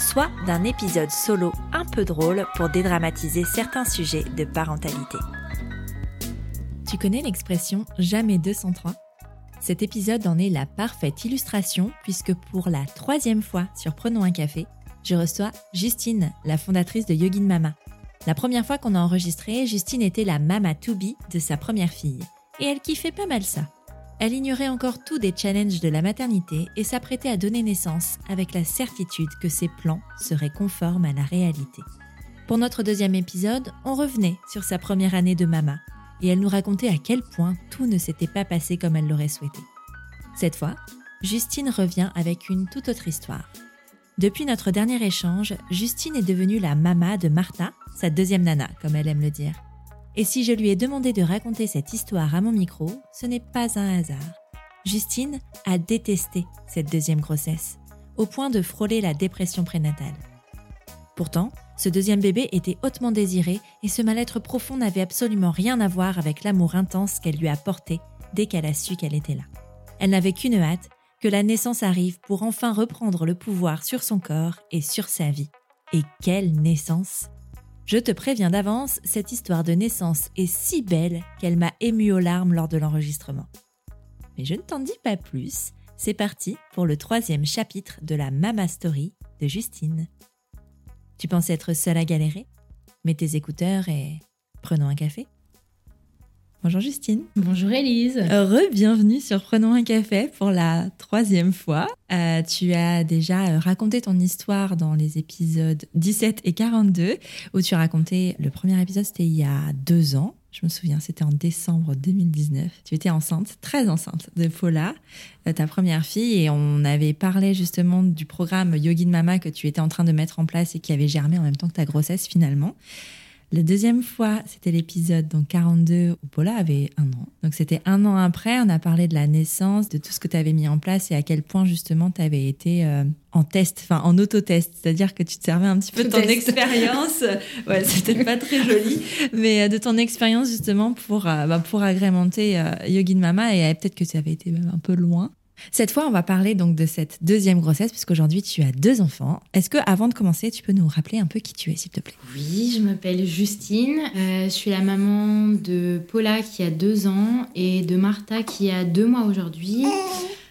soit d'un épisode solo un peu drôle pour dédramatiser certains sujets de parentalité. Tu connais l'expression jamais 203 Cet épisode en est la parfaite illustration puisque pour la troisième fois sur Prenons un café, je reçois Justine, la fondatrice de Yogin Mama. La première fois qu'on a enregistré, Justine était la mama to be de sa première fille. Et elle kiffait pas mal ça. Elle ignorait encore tout des challenges de la maternité et s'apprêtait à donner naissance avec la certitude que ses plans seraient conformes à la réalité. Pour notre deuxième épisode, on revenait sur sa première année de mama et elle nous racontait à quel point tout ne s'était pas passé comme elle l'aurait souhaité. Cette fois, Justine revient avec une toute autre histoire. Depuis notre dernier échange, Justine est devenue la mama de Martha, sa deuxième nana, comme elle aime le dire. Et si je lui ai demandé de raconter cette histoire à mon micro, ce n'est pas un hasard. Justine a détesté cette deuxième grossesse, au point de frôler la dépression prénatale. Pourtant, ce deuxième bébé était hautement désiré et ce mal-être profond n'avait absolument rien à voir avec l'amour intense qu'elle lui a porté dès qu'elle a su qu'elle était là. Elle n'avait qu'une hâte, que la naissance arrive pour enfin reprendre le pouvoir sur son corps et sur sa vie. Et quelle naissance je te préviens d'avance, cette histoire de naissance est si belle qu'elle m'a émue aux larmes lors de l'enregistrement. Mais je ne t'en dis pas plus, c'est parti pour le troisième chapitre de la Mama Story de Justine. Tu pensais être seule à galérer? Mets tes écouteurs et prenons un café. Bonjour Justine. Bonjour Elise. Heureux, bienvenue sur Prenons un café pour la troisième fois. Euh, tu as déjà euh, raconté ton histoire dans les épisodes 17 et 42, où tu as raconté, le premier épisode c'était il y a deux ans, je me souviens, c'était en décembre 2019. Tu étais enceinte, très enceinte de Paula, euh, ta première fille, et on avait parlé justement du programme Yogin Mama que tu étais en train de mettre en place et qui avait germé en même temps que ta grossesse finalement. La deuxième fois, c'était l'épisode donc 42 où Paula avait un an. Donc c'était un an après, on a parlé de la naissance, de tout ce que tu avais mis en place et à quel point justement tu avais été euh, en test, enfin en autotest, c'est-à-dire que tu te servais un petit peu de ton expérience. ouais, c'était pas très joli, mais euh, de ton expérience justement pour euh, bah, pour agrémenter Yogin Mama et peut-être que tu avais été même un peu loin. Cette fois, on va parler donc de cette deuxième grossesse, puisqu'aujourd'hui tu as deux enfants. Est-ce que, avant de commencer, tu peux nous rappeler un peu qui tu es, s'il te plaît? Oui, je m'appelle Justine. Euh, je suis la maman de Paula qui a deux ans et de Martha qui a deux mois aujourd'hui.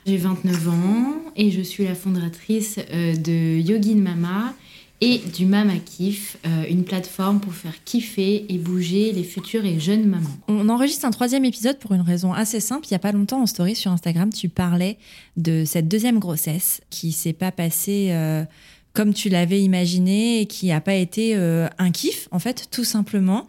J'ai 29 ans et je suis la fondatrice euh, de Yogin Mama et du Mama Kiff, euh, une plateforme pour faire kiffer et bouger les futures et jeunes mamans. On enregistre un troisième épisode pour une raison assez simple. Il n'y a pas longtemps en story sur Instagram, tu parlais de cette deuxième grossesse qui s'est pas passée euh, comme tu l'avais imaginé et qui n'a pas été euh, un kiff, en fait, tout simplement.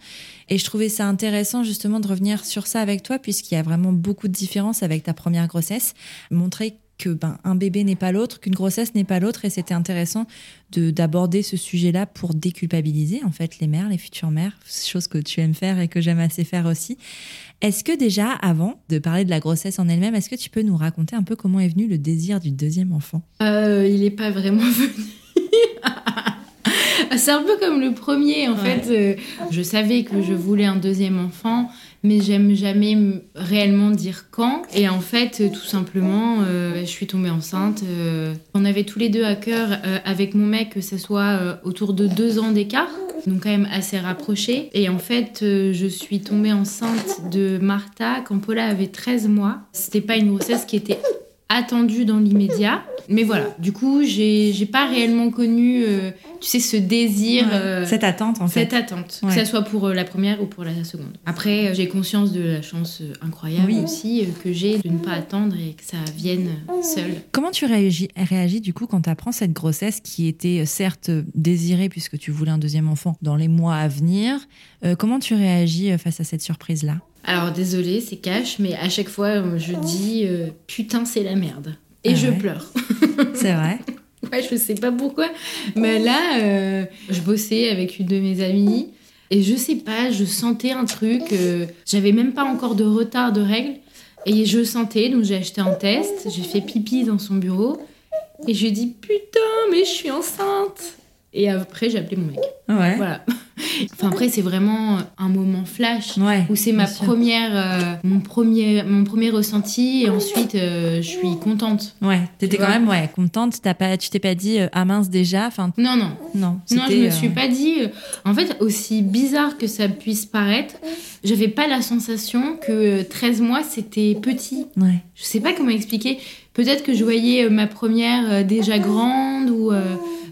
Et je trouvais ça intéressant justement de revenir sur ça avec toi, puisqu'il y a vraiment beaucoup de différences avec ta première grossesse. Montrer que ben, un bébé n'est pas l'autre, qu'une grossesse n'est pas l'autre, et c'était intéressant de d'aborder ce sujet-là pour déculpabiliser en fait les mères, les futures mères, chose que tu aimes faire et que j'aime assez faire aussi. Est-ce que déjà, avant de parler de la grossesse en elle-même, est-ce que tu peux nous raconter un peu comment est venu le désir du deuxième enfant? Euh, Il n'est pas vraiment venu. C'est un peu comme le premier, en fait. Euh, je savais que je voulais un deuxième enfant, mais j'aime jamais réellement dire quand. Et en fait, tout simplement, euh, je suis tombée enceinte. Euh, on avait tous les deux à cœur, avec mon mec, que ce soit autour de deux ans d'écart, donc quand même assez rapprochés. Et en fait, je suis tombée enceinte de Martha quand Paula avait 13 mois. C'était pas une grossesse qui était attendue dans l'immédiat. Mais voilà, du coup, j'ai pas réellement connu tu sais, ce désir. Euh, cette attente, en fait. Cette attente, que ce soit pour euh, la première ou pour la seconde. Après, euh, j'ai conscience de la chance incroyable aussi que j'ai de ne pas attendre et que ça vienne seul. Comment tu réagis, réagis du coup quand tu apprends cette grossesse qui était certes désirée puisque tu voulais un deuxième enfant dans les mois à venir Comment tu réagis face à cette surprise-là? Alors, désolée, c'est cash, mais à chaque fois, je dis putain, c'est la merde. Et ah je pleure. c'est vrai Ouais, je sais pas pourquoi. Mais là, euh, je bossais avec une de mes amies. Et je sais pas, je sentais un truc. euh, J'avais même pas encore de retard de règles. Et je sentais, donc j'ai acheté un test. J'ai fait pipi dans son bureau. Et je lui ai dit Putain, mais je suis enceinte. Et après, j'ai appelé mon mec. Ouais. Voilà. Enfin, après, c'est vraiment un moment flash Ouais. où c'est ma première, euh, mon, premier, mon premier ressenti. Et ensuite, euh, je suis contente. Ouais. T'étais quand même ouais, contente. T'as pas, tu t'es pas dit euh, ah mince déjà. Enfin Non, non. non. Non, je me suis pas dit. En fait, aussi bizarre que ça puisse paraître, j'avais pas la sensation que 13 mois c'était petit. Ouais. Je sais pas comment expliquer. Peut-être que je voyais ma première déjà grande ou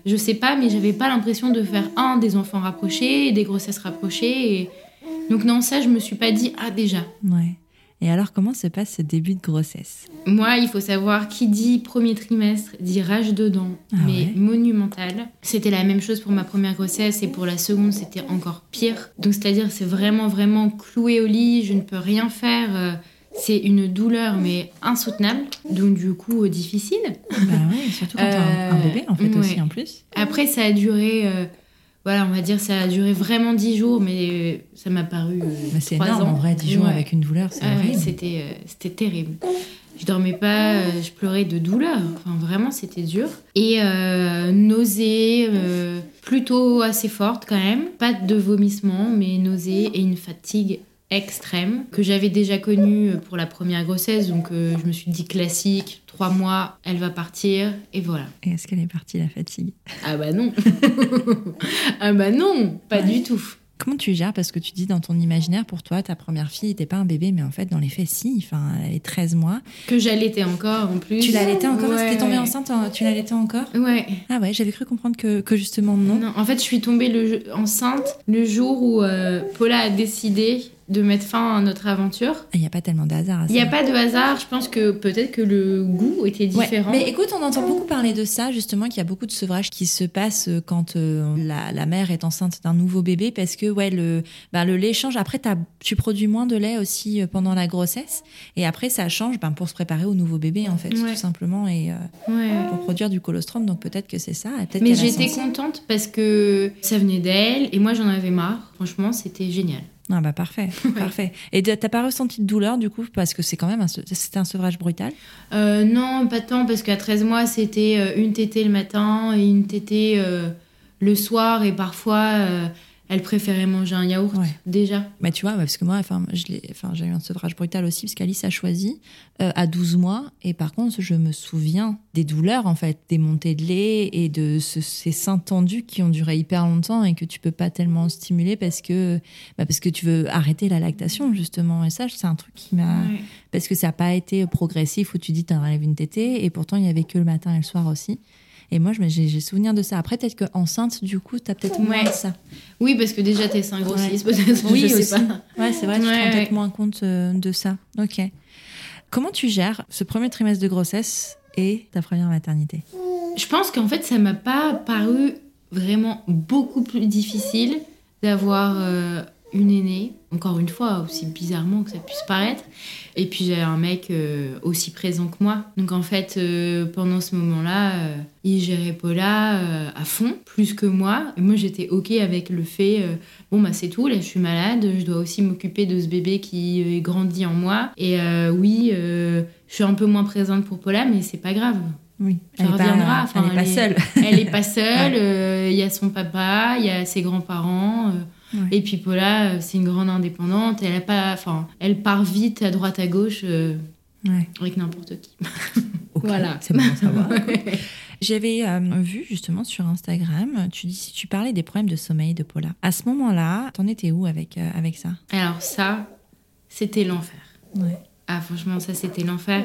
je sais pas, mais j'avais pas l'impression de faire un des enfants rapprochés, des grossesses rapprochées. Et... Donc non, ça, je me suis pas dit ah déjà. Ouais. Et alors comment se passe ce début de grossesse? Moi, il faut savoir qui dit premier trimestre dit rage dedans, Ah mais ouais. monumental. C'était la même chose pour ma première grossesse et pour la seconde, c'était encore pire. Donc, c'est-à-dire, c'est vraiment, vraiment cloué au lit, je ne peux rien faire. C'est une douleur, mais insoutenable, donc du coup, euh, difficile. Bah ouais. Surtout quand t'as un, un Euh, bébé en fait aussi en plus. Après, ça a duré, euh, voilà, on va dire, ça a duré vraiment 10 jours, mais ça m'a paru. euh, Bah, c'est énorme ans. en vrai. 10 jours Ouais. avec une douleur, c'est Ah ouais, horrible. c'était c'était terrible. Je dormais pas, je pleurais de douleur. Enfin, vraiment, c'était dur. Et euh, euh, plutôt assez fortes quand même. Pas de vomissements, mais nausées et une fatigue extrême que j'avais déjà connue pour la première grossesse. Donc, euh, je me suis dit classique, trois mois, elle va partir, et voilà. Et est-ce qu'elle est partie la fatigue? Ah bah non Ah bah non, pas Ouais. du tout. Comment tu gères? Parce que tu dis dans ton imaginaire, pour toi, ta première fille n'était pas un bébé, mais en fait, dans les faits, si. Enfin, elle avait 13 mois. Que j'allaitais encore en plus. Tu l'allaitais encore? Ouais, T'es tombée ouais. enceinte Tu l'allaitais encore? Ouais. Ah ouais, j'avais cru comprendre que, que justement non. Non, en fait, je suis tombée le- enceinte le jour où euh, Paula a décidé de mettre fin à notre aventure. Il n'y a pas tellement de hasard. Il n'y a pas de hasard, je pense que peut-être que le goût était Ouais, différent. Mais écoute, on entend beaucoup parler de ça, justement, qu'il y a beaucoup de sevrage qui se passe euh, quand euh, la, la mère est enceinte d'un nouveau bébé, parce que ouais, le, ben, le lait change. Après, tu produis moins de lait aussi euh, pendant la grossesse, et après, ça change ben, pour se préparer au nouveau bébé, en fait, Ouais. tout simplement, et euh, Ouais. pour produire du colostrum. Donc peut-être que c'est ça. Mais j'étais contente parce que ça venait d'elle et moi j'en avais marre. Franchement, c'était génial. Ah bah parfait, parfait. Et t'as pas ressenti de douleur du coup parce que c'est quand même un, c'était un sevrage brutal? Euh, non, pas tant, parce qu'à 13 mois, c'était euh, une tétée le matin et une tétée euh, le soir, et parfois, euh, elle préférait manger un yaourt, Ouais. déjà. Mais tu vois, parce que moi, enfin, je l'ai- enfin, j'ai eu un sevrage brutal aussi, parce qu'Alice a choisi euh, à 12 mois. Et par contre, je me souviens des douleurs, en fait, des montées de lait et de ce- ces seins tendus qui ont duré hyper longtemps et que tu peux pas tellement stimuler parce que, bah, parce que tu veux arrêter la lactation, justement. Et ça, c'est un truc qui m'a. Ouais. Parce que ça n'a pas été progressif où tu dis, tu enlèves une tétée. Et pourtant, il y avait que le matin et le soir aussi. Et moi, j'ai souvenir de ça. Après, peut-être qu'enceinte, du coup, tu as peut-être moins Ouais. de ça. Oui, parce que déjà tes seins grossissent, peut-être. Oui, je sais aussi. pas. Ouais, c'est vrai, tu te Ouais, rends peut-être ouais. moins compte euh, de ça. Ok. Comment tu gères ce premier trimestre de grossesse et ta première maternité? Je pense qu'en fait, ça m'a pas paru vraiment beaucoup plus difficile d'avoir euh, une aînée, encore une fois, aussi bizarrement que ça puisse paraître. Et puis j'ai un mec euh, aussi présent que moi. Donc en fait, euh, pendant ce moment-là, euh, il gérait Paula à fond, plus que moi. Et moi, j'étais OK avec le fait, bon, bah c'est tout, là, je suis malade, je dois aussi m'occuper de ce bébé qui grandit en moi. Et oui, je suis un peu moins présente pour Paula, mais c'est pas grave. Oui, Ça reviendra. Enfin, elle n'est pas elle est- seule. Elle est pas seule, il y a son papa, il y a ses grands-parents. Ouais. Et puis Paula, euh, c'est une grande indépendante. Elle a pas, enfin, elle part vite à droite à gauche euh, Ouais. avec n'importe qui. Voilà. C'est bon à savoir. J'avais euh, vu justement sur Instagram, tu, dis, tu parlais des problèmes de sommeil de Paula. À ce moment-là, t'en étais où avec, euh, avec ça? Alors ça, c'était l'enfer. Ouais. Ah franchement, ça c'était l'enfer.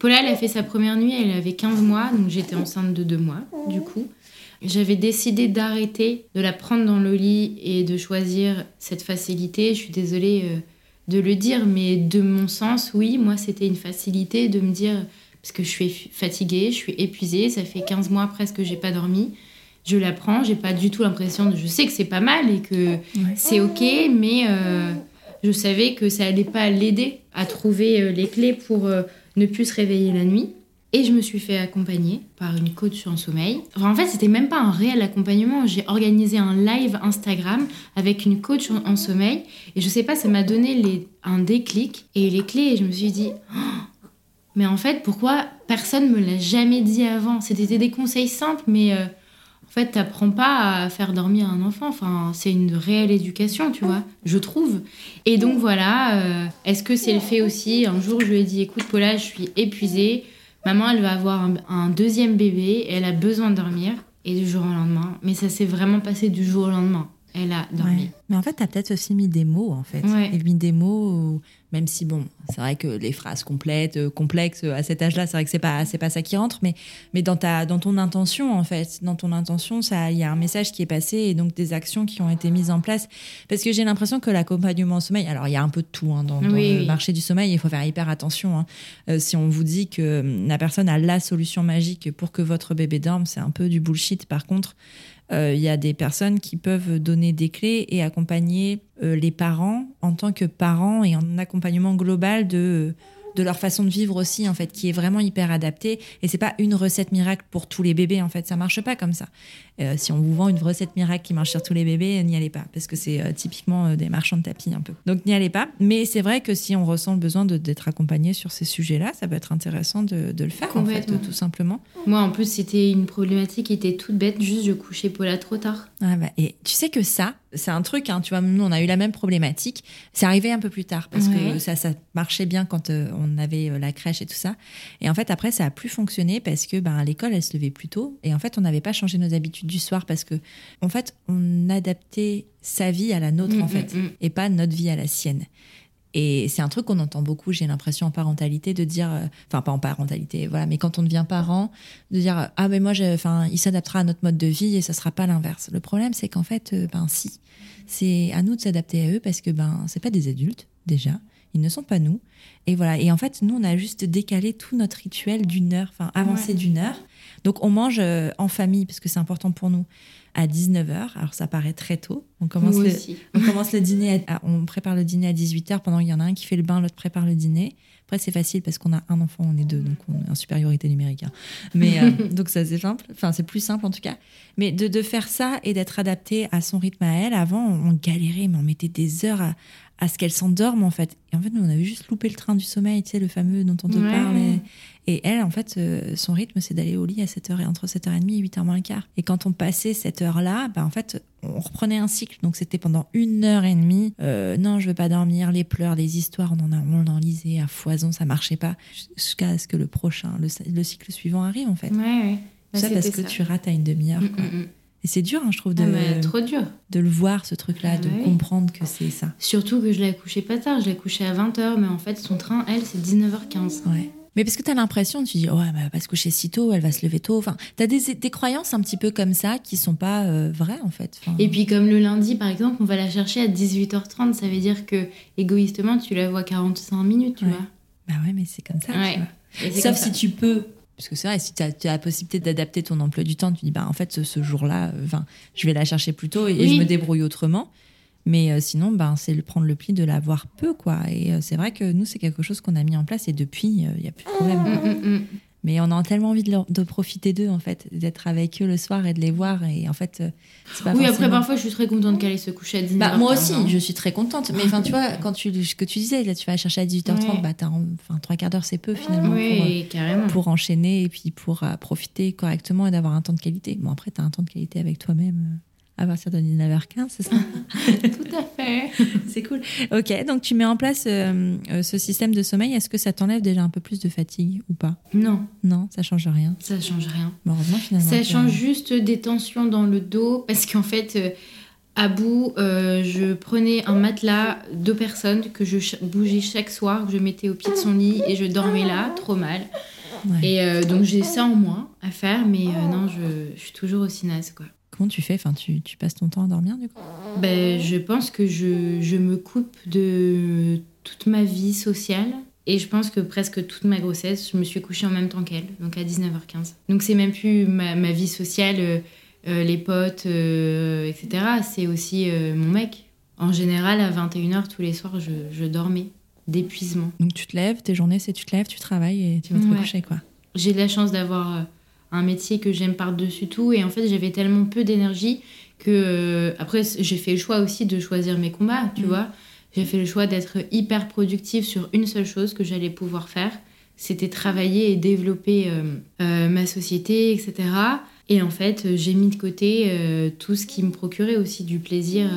Paula, elle a fait sa première nuit, elle avait 15 mois, donc j'étais enceinte de deux mois, du coup. J'avais décidé d'arrêter de la prendre dans le lit et de choisir cette facilité. Je suis désolée euh, de le dire, mais de mon sens, oui, moi c'était une facilité de me dire, parce que je suis fatiguée, je suis épuisée, ça fait 15 mois presque que j'ai pas dormi. Je la prends, j'ai pas du tout l'impression de. Je sais que c'est pas mal et que c'est ok, mais euh, je savais que ça allait pas l'aider à trouver euh, les clés pour euh, ne plus se réveiller la nuit. Et je me suis fait accompagner par une coach en sommeil. Enfin, en fait, c'était même pas un réel accompagnement. J'ai organisé un live Instagram avec une coach en, sommeil. Et je sais pas, ça m'a donné un déclic et les clés. Et je me suis dit, oh, mais en fait, pourquoi personne me l'a jamais dit avant? C'était des conseils simples, mais euh, en fait, t'apprends pas à faire dormir un enfant. Enfin, c'est une réelle éducation, tu vois, je trouve. Et donc voilà, euh, est-ce que c'est le fait aussi? Un jour, je lui ai dit, écoute, Paula, je suis épuisée Maman, elle va avoir un, deuxième bébé, elle a besoin de dormir, et du jour au lendemain. Mais ça s'est vraiment passé du jour au lendemain. Elle a dormi. Mais en fait, tu as peut-être aussi mis des mots, en fait. Ouais. Et mis des mots, même si, bon, c'est vrai que les phrases complètes, euh, complexes, à cet âge-là, c'est vrai que c'est pas, c'est pas ça qui rentre, mais, mais dans, ta, dans ton intention, en fait. Dans ton intention, il y a un message qui est passé et donc des actions qui ont été mises en place. Parce que j'ai l'impression que l'accompagnement au sommeil, alors il y a un peu de tout hein, dans, le marché du sommeil, il faut faire hyper attention. Hein. Euh, si on vous dit que la personne a la solution magique pour que votre bébé dorme, c'est un peu du bullshit. Par contre, euh, il y a des personnes qui peuvent donner des clés et accompagner euh, les parents en tant que parents et en accompagnement global de de leur façon de vivre aussi en fait qui est vraiment hyper adaptée. Et c'est pas une recette miracle pour tous les bébés en fait. Ça marche pas comme ça. Euh, si on vous vend une recette miracle qui marche sur tous les bébés n'y allez pas. Parce que c'est euh, typiquement euh, des marchands de tapis un peu. Donc n'y allez pas. Mais c'est vrai que si on ressent le besoin d'être accompagné sur ces sujets là ça peut être intéressant de, de le faire en fait tout simplement. Moi en plus c'était une problématique qui était toute bête. Juste je couchais Paula trop tard. Ah bah, et tu sais que ça c'est un truc, hein, tu vois, nous on a eu la même problématique. C'est arrivé un peu plus tard parce que ça, ça marchait bien quand euh, on avait euh, la crèche et tout ça. Et en fait, après, ça a plus fonctionné parce que ben, l'école, elle se levait plus tôt. Et en fait, on n'avait pas changé nos habitudes du soir parce que, en fait, on adaptait sa vie à la nôtre, en mm, fait, mm, mm. et pas notre vie à la sienne. Et c'est un truc qu'on entend beaucoup, j'ai l'impression, en parentalité, de dire, euh, enfin, pas en parentalité, voilà, mais quand on devient parent, de dire, ah, mais moi, enfin, il s'adaptera à notre mode de vie et ça sera pas l'inverse. Le problème, c'est qu'en fait, euh, ben, si, c'est à nous de s'adapter à eux parce que, ben, c'est pas des adultes, déjà. Ils ne sont pas nous. Et voilà. Et en fait, nous, on a juste décalé tout notre rituel d'une heure, enfin, avancé d'une heure. Donc, on mange euh, en famille parce que c'est important pour nous à 19h. Alors ça paraît très tôt. On commence, le, on commence le dîner, on prépare le dîner à 18h pendant qu'il y en a un qui fait le bain, l'autre prépare le dîner. Après c'est facile parce qu'on a un enfant, on est deux, donc on est en supériorité numérique. Hein. Mais euh, donc ça c'est simple, enfin c'est plus simple en tout cas. Mais de, de faire ça et d'être adapté à son rythme à elle, avant on galérait, mais on mettait des heures à, à ce qu'elle s'endorme en fait. Et en fait, nous, on avait juste loupé le train du sommeil, tu sais, le fameux dont on te parle. Et, elle, en fait, euh, son rythme, c'est d'aller au lit à 7h et entre 7h30 et 8h moins le quart. Et quand on passait cette heure-là, bah, en fait, on reprenait un cycle. Donc c'était pendant une heure et demie. Euh, non, je veux pas dormir, les pleurs, les histoires, on en a, on en lisait à foison, ça marchait pas. Jusqu'à ce que le prochain, le, cycle suivant arrive, en fait. Ouais, ouais. ça parce que tu rates à une demi-heure. Mm, mm, mm. Et c'est dur, hein, je trouve, de, ah, trop dur. de le voir, ce truc-là, de comprendre que c'est ça. Surtout que je l'ai couché pas tard, je l'ai couché à 20h, mais en fait, son train, elle, c'est 19h15. Ouais. Mais parce que tu as l'impression, tu dis, ouais, bah, elle va se coucher si tôt, elle va se lever tôt. Enfin, tu as des, des, croyances un petit peu comme ça qui sont pas euh, vraies, en fait. Et puis, comme le lundi, par exemple, on va la chercher à 18h30, ça veut dire que, égoïstement, tu la vois 45 minutes, tu vois. Bah ouais, mais c'est comme ça. Sauf si tu peux parce que c'est vrai, si tu as, la possibilité d'adapter ton emploi du temps, tu dis, bah, en fait, ce, jour-là, enfin, je vais la chercher plus tôt et, je me débrouille autrement. Mais euh, sinon, ben, c'est prendre le pli de la voir peu, quoi. Et euh, c'est vrai que nous, c'est quelque chose qu'on a mis en place et depuis, euh, il n'y a plus de problème. Mm, mm, mm. Mais on a tellement envie de, de profiter d'eux, en fait, d'être avec eux le soir et de les voir. Et en fait, c'est pas Oui, après, parfois, je suis très contente qu'elle se coucher à 19h. Bah, moi aussi, je suis très contente. Mais enfin, tu vois, quand tu, ce que tu disais, là, tu vas chercher à 18h30, bah, enfin, trois quarts d'heure, c'est peu finalement. Oui, pour, carrément. Pour enchaîner et puis pour profiter correctement et d'avoir un temps de qualité. Bon, après, tu as un temps de qualité avec toi-même à partir de 19h15, c'est ça Tout à fait. c'est cool. Ok, donc tu mets en place euh, euh, ce système de sommeil. Est-ce que ça t'enlève déjà un peu plus de fatigue ou pas? Non. Non, ça change rien. Ça change rien. Bon, heureusement, finalement. Ça change juste des tensions dans le dos parce qu'en fait. Euh, à bout, je prenais un matelas, deux personnes, que je bougeais chaque soir, que je mettais au pied de son lit et je dormais là, trop mal. Et donc j'ai ça en moins à faire, mais non, je, je, suis toujours aussi naze, quoi. Comment tu fais? Enfin, tu, tu, passes ton temps à dormir du coup? Ben, Je pense que je, je, me coupe de toute ma vie sociale. Et je pense que presque toute ma grossesse, je me suis couchée en même temps qu'elle, donc à 19h15. Donc c'est même plus ma, ma vie sociale, euh, euh, les potes, euh, etc. C'est aussi mon mec. En général, à 21h tous les soirs, je, je dormais d'épuisement. Donc tu te lèves, tes journées, c'est tu te lèves, tu travailles et tu vas te coucher, quoi. j'ai de la chance d'avoir un métier que j'aime par-dessus tout. Et en fait, j'avais tellement peu d'énergie que. euh, après, j'ai fait le choix aussi de choisir mes combats, tu Mm. vois. J'ai fait le choix d'être hyper productive sur une seule chose que j'allais pouvoir faire. C'était travailler et développer euh, euh, ma société, etc. Et en fait, j'ai mis de côté euh, tout ce qui me procurait aussi du plaisir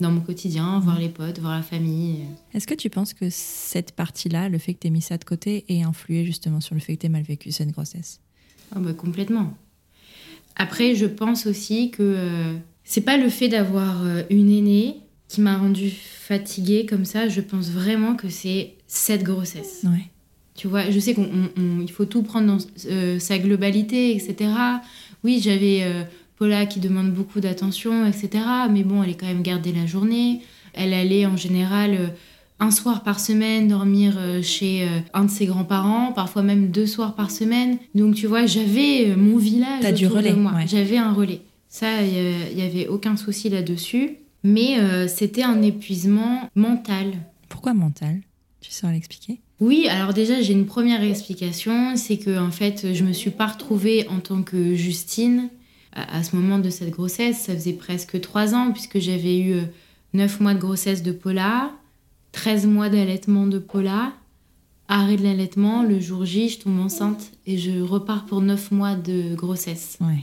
dans mon quotidien, voir les potes, voir la famille. Est-ce que tu penses que cette partie-là, le fait que tu aies mis ça de côté, ait influé justement sur le fait que tu aies mal vécu cette grossesse? Ah bah complètement. Après, je pense aussi que euh, c'est pas le fait d'avoir euh, une aînée qui m'a rendue fatiguée comme ça. Je pense vraiment que c'est cette grossesse. Ouais. Tu vois, je sais qu'il faut tout prendre dans euh, sa globalité, etc. Oui, j'avais euh, Paula qui demande beaucoup d'attention, etc. Mais bon, elle est quand même gardée la journée. Elle allait en général un soir par semaine dormir euh, chez euh, un de ses grands-parents, parfois même deux soirs par semaine. Donc tu vois, j'avais euh, mon village T'as du relais, ouais. J'avais un relais. Ça, il n'y avait aucun souci là-dessus. Mais euh, c'était un épuisement mental. Pourquoi mental? Tu saurais l'expliquer? Oui, alors déjà j'ai une première explication, c'est que en fait je me suis pas retrouvée en tant que Justine à, à ce moment de cette grossesse. Ça faisait presque trois ans puisque j'avais eu neuf mois de grossesse de Paula, 13 mois d'allaitement de Paula, arrêt de l'allaitement, le jour J je tombe enceinte et je repars pour neuf mois de grossesse. Ouais.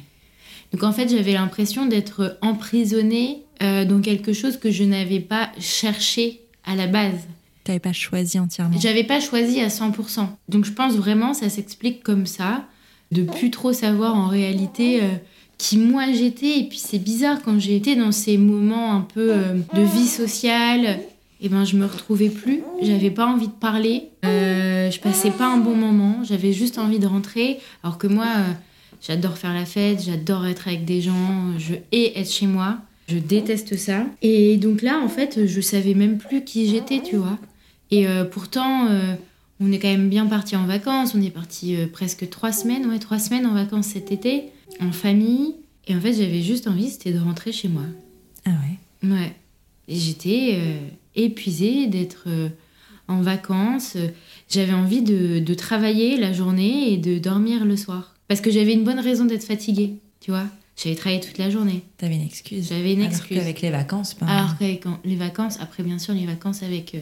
Donc en fait, j'avais l'impression d'être emprisonnée euh, dans quelque chose que je n'avais pas cherché à la base. T'avais pas choisi entièrement. J'avais pas choisi à 100%. Donc je pense vraiment ça s'explique comme ça, de plus trop savoir en réalité euh, qui moi j'étais. Et puis c'est bizarre quand j'ai été dans ces moments un peu euh, de vie sociale, et ben je me retrouvais plus. J'avais pas envie de parler. Euh, je passais pas un bon moment. J'avais juste envie de rentrer. Alors que moi, euh, j'adore faire la fête, j'adore être avec des gens, je hais être chez moi. Je déteste ça. Et donc là, en fait, je savais même plus qui j'étais, tu vois. Et euh, pourtant, on est quand même bien parti en vacances. On est parti presque trois semaines, ouais, trois semaines en vacances cet été, en famille. Et en fait, j'avais juste envie, c'était de rentrer chez moi. Ah ouais? Ouais. Et j'étais épuisée d'être euh, en vacances. J'avais envie de, de travailler la journée et de dormir le soir. Parce que j'avais une bonne raison d'être fatiguée, tu vois. J'avais travaillé toute la journée. T'avais une excuse. J'avais une Alors excuse. qu'avec les vacances, pas. Alors qu'avec les vacances, après bien sûr les vacances avec euh,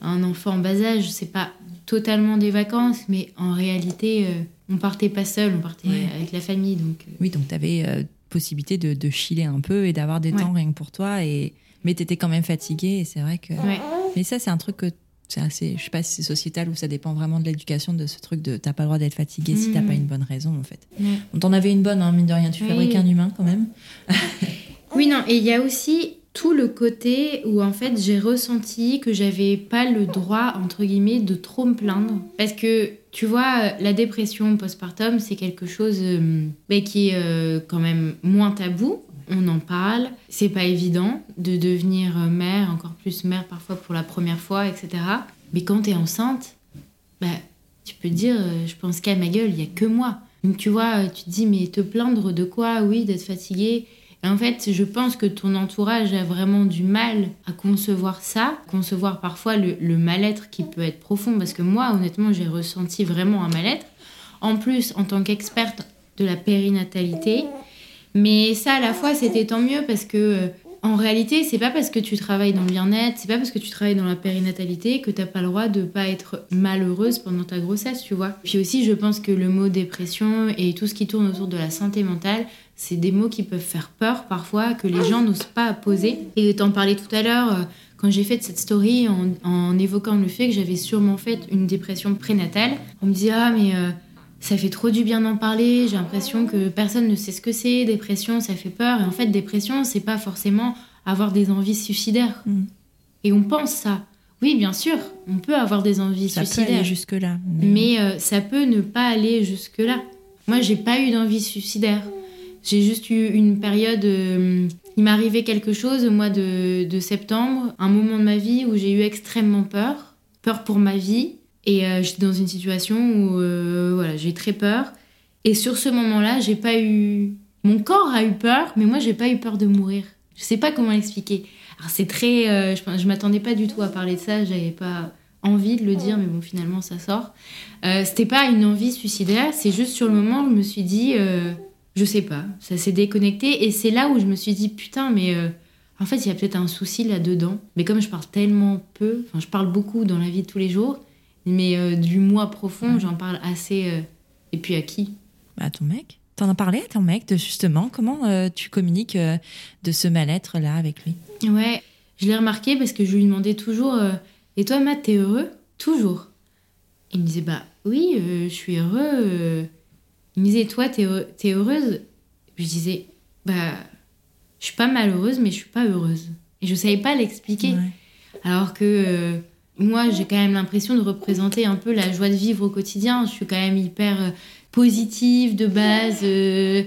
un enfant en bas âge, c'est pas totalement des vacances, mais en réalité, euh, on partait pas seul, on partait Ouais. avec la famille. Donc, Oui, donc t'avais euh, possibilité de, de chiller un peu et d'avoir des Ouais. temps rien que pour toi. Et... Mais t'étais quand même fatiguée et c'est vrai que. ouais. Mais ça, c'est un truc que. C'est assez, je sais pas si c'est sociétal ou ça dépend vraiment de l'éducation de ce truc de t'as pas le droit d'être fatigué si t'as Mhm. pas une bonne raison en fait. On t'en avait une bonne, hein, mine de rien, tu Oui. fabriques un humain quand même. Oui, non, et il y a aussi tout le côté où en fait j'ai ressenti que j'avais pas le droit, entre guillemets, de trop me plaindre. Parce que, tu vois, la dépression postpartum, c'est quelque chose euh, mais qui est euh, quand même moins tabou. On en parle. C'est pas évident de devenir mère, encore plus mère parfois pour la première fois, etc. Mais quand t'es enceinte, bah, tu peux dire, euh, je pense qu'à ma gueule, il y a que moi. Donc tu vois, tu te dis, mais te plaindre de quoi? Oui, d'être fatiguée. Et en fait, je pense que ton entourage a vraiment du mal à concevoir ça, concevoir parfois le, le mal-être qui peut être profond, parce que moi, honnêtement, j'ai ressenti vraiment un mal-être. En plus, en tant qu'experte de la périnatalité, mais ça, à la fois, c'était tant mieux parce que, euh, en réalité, c'est pas parce que tu travailles dans le bien-être, c'est pas parce que tu travailles dans la périnatalité que t'as pas le droit de pas être malheureuse pendant ta grossesse, tu vois. Puis aussi, je pense que le mot dépression et tout ce qui tourne autour de la santé mentale, c'est des mots qui peuvent faire peur parfois, que les gens n'osent pas poser. Et t'en parlais tout à l'heure, euh, quand j'ai fait cette story en, évoquant le fait que j'avais sûrement fait une dépression prénatale, on me dit Ah, mais euh, ça fait trop du bien d'en parler, j'ai l'impression que personne ne sait ce que c'est, dépression, ça fait peur. Et en fait, dépression, c'est pas forcément avoir des envies suicidaires. Mm. Et on pense ça. Oui, bien sûr, on peut avoir des envies Ça peut suicidaires. aller jusque-là. Mais euh, ça peut ne pas aller jusque-là. Moi, j'ai pas eu d'envie suicidaire. J'ai juste eu une période. euh, il m'arrivait quelque chose au mois de, de septembre, un moment de ma vie où j'ai eu extrêmement peur. Peur pour ma vie. Et euh, j'étais dans une situation où euh, voilà, j'ai très peur. Et sur ce moment-là, j'ai pas eu. Mon corps a eu peur, mais moi, j'ai pas eu peur de mourir. Je sais pas comment l'expliquer. Alors, c'est très. euh, je je m'attendais pas du tout à parler de ça. J'avais pas envie de le dire, mais bon, finalement, ça sort. Euh, c'était pas une envie suicidaire, c'est juste sur le moment, je me suis dit, euh, je sais pas, ça s'est déconnecté. Et c'est là où je me suis dit, putain, mais en fait, il y a peut-être un souci là-dedans. Mais comme je parle tellement peu, enfin, je parle beaucoup dans la vie de tous les jours, mais euh, du moi profond, j'en parle assez. euh, et puis à qui? À ton mec T'en as parlé à ton mec de justement comment euh, tu communiques de ce mal-être là avec lui? Ouais, je l'ai remarqué parce que je lui demandais toujours Et toi, Matt, t'es heureux? Toujours. Il me disait Bah oui, je suis heureux. Il me disait Toi, t'es heureux- t'es heureuse? Je disais Bah, je suis pas malheureuse, mais je suis pas heureuse. Et je savais pas l'expliquer. Ouais. Alors que moi, j'ai quand même l'impression de représenter un peu la joie de vivre au quotidien. Je suis quand même hyper euh, positive de base. euh.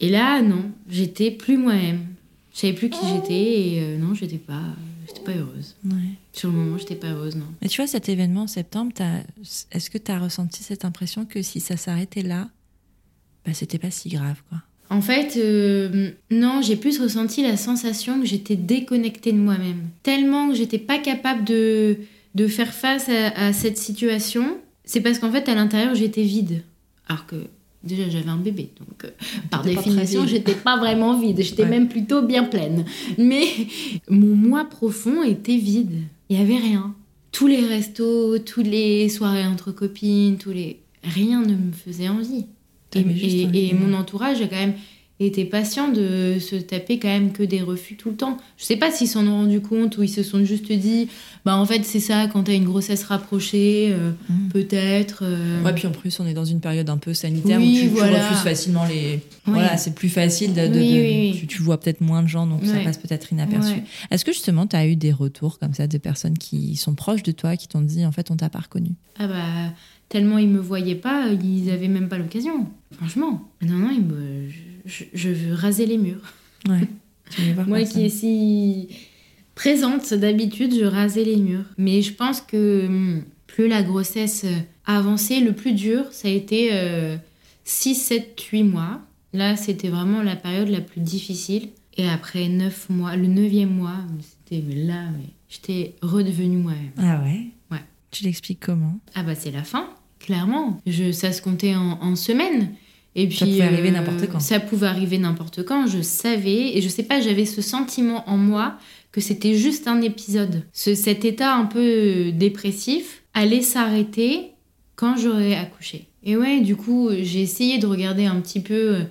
Et là, non, j'étais plus moi-même. Je savais plus qui j'étais et euh, non, j'étais pas, j'étais pas heureuse. Ouais. Sur le moment, j'étais pas heureuse, non. Mais tu vois, cet événement en septembre, est-ce que tu as ressenti cette impression que si ça s'arrêtait là, bah, c'était pas si grave quoi? En fait, euh, non, j'ai plus ressenti la sensation que j'étais déconnectée de moi-même. Tellement que j'étais pas capable de, de faire face à, à cette situation, c'est parce qu'en fait, à l'intérieur, j'étais vide. Alors que déjà, j'avais un bébé, donc euh, par définition, j'étais pas vraiment vide. J'étais Ouais. même plutôt bien pleine. Mais mon moi profond était vide. Il y avait rien. Tous les restos, toutes les soirées entre copines, tous les rien ne me faisait envie. Et, ouais. mon entourage a quand même été patient de se taper quand même que des refus tout le temps. Je sais pas s'ils s'en ont rendu compte ou ils se sont juste dit, bah en fait c'est ça quand t'as une grossesse rapprochée, euh, Mhm. peut-être. euh, Ouais, puis en plus, on est dans une période un peu sanitaire Oui, où tu, tu voilà. refuses facilement les. Oui. Voilà, c'est plus facile de. de- Oui. Tu, tu vois peut-être moins de gens, donc ça passe peut-être inaperçu. Ouais. Est-ce que justement, tu as eu des retours comme ça de personnes qui sont proches de toi, qui t'ont dit en fait, on t'a pas reconnu? Ah bah tellement ils me voyaient pas, ils avaient même pas l'occasion. Franchement, non non, ils me, je, je veux raser les murs. Ouais. Moi qui est si présente d'habitude, je rasais les murs. Mais je pense que hum, plus la grossesse euh, a avancé, le plus dur, ça a été 6, 7, 8 mois. Là, c'était vraiment la période la plus difficile. Et après 9 mois, le 9e mois, c'était là, j'étais redevenue moi-même. Ah ouais? Ouais. Tu l'expliques comment? Ah bah c'est la fin, clairement. Je, ça se comptait en, en semaines. Et puis, Ça pouvait arriver n'importe quand. Ça pouvait arriver n'importe quand, je savais. Et je sais pas, j'avais ce sentiment en moi que c'était juste un épisode. Ce, cet état un peu euh, dépressif allait s'arrêter quand j'aurais accouché. Et ouais, du coup, j'ai essayé de regarder un petit peu euh,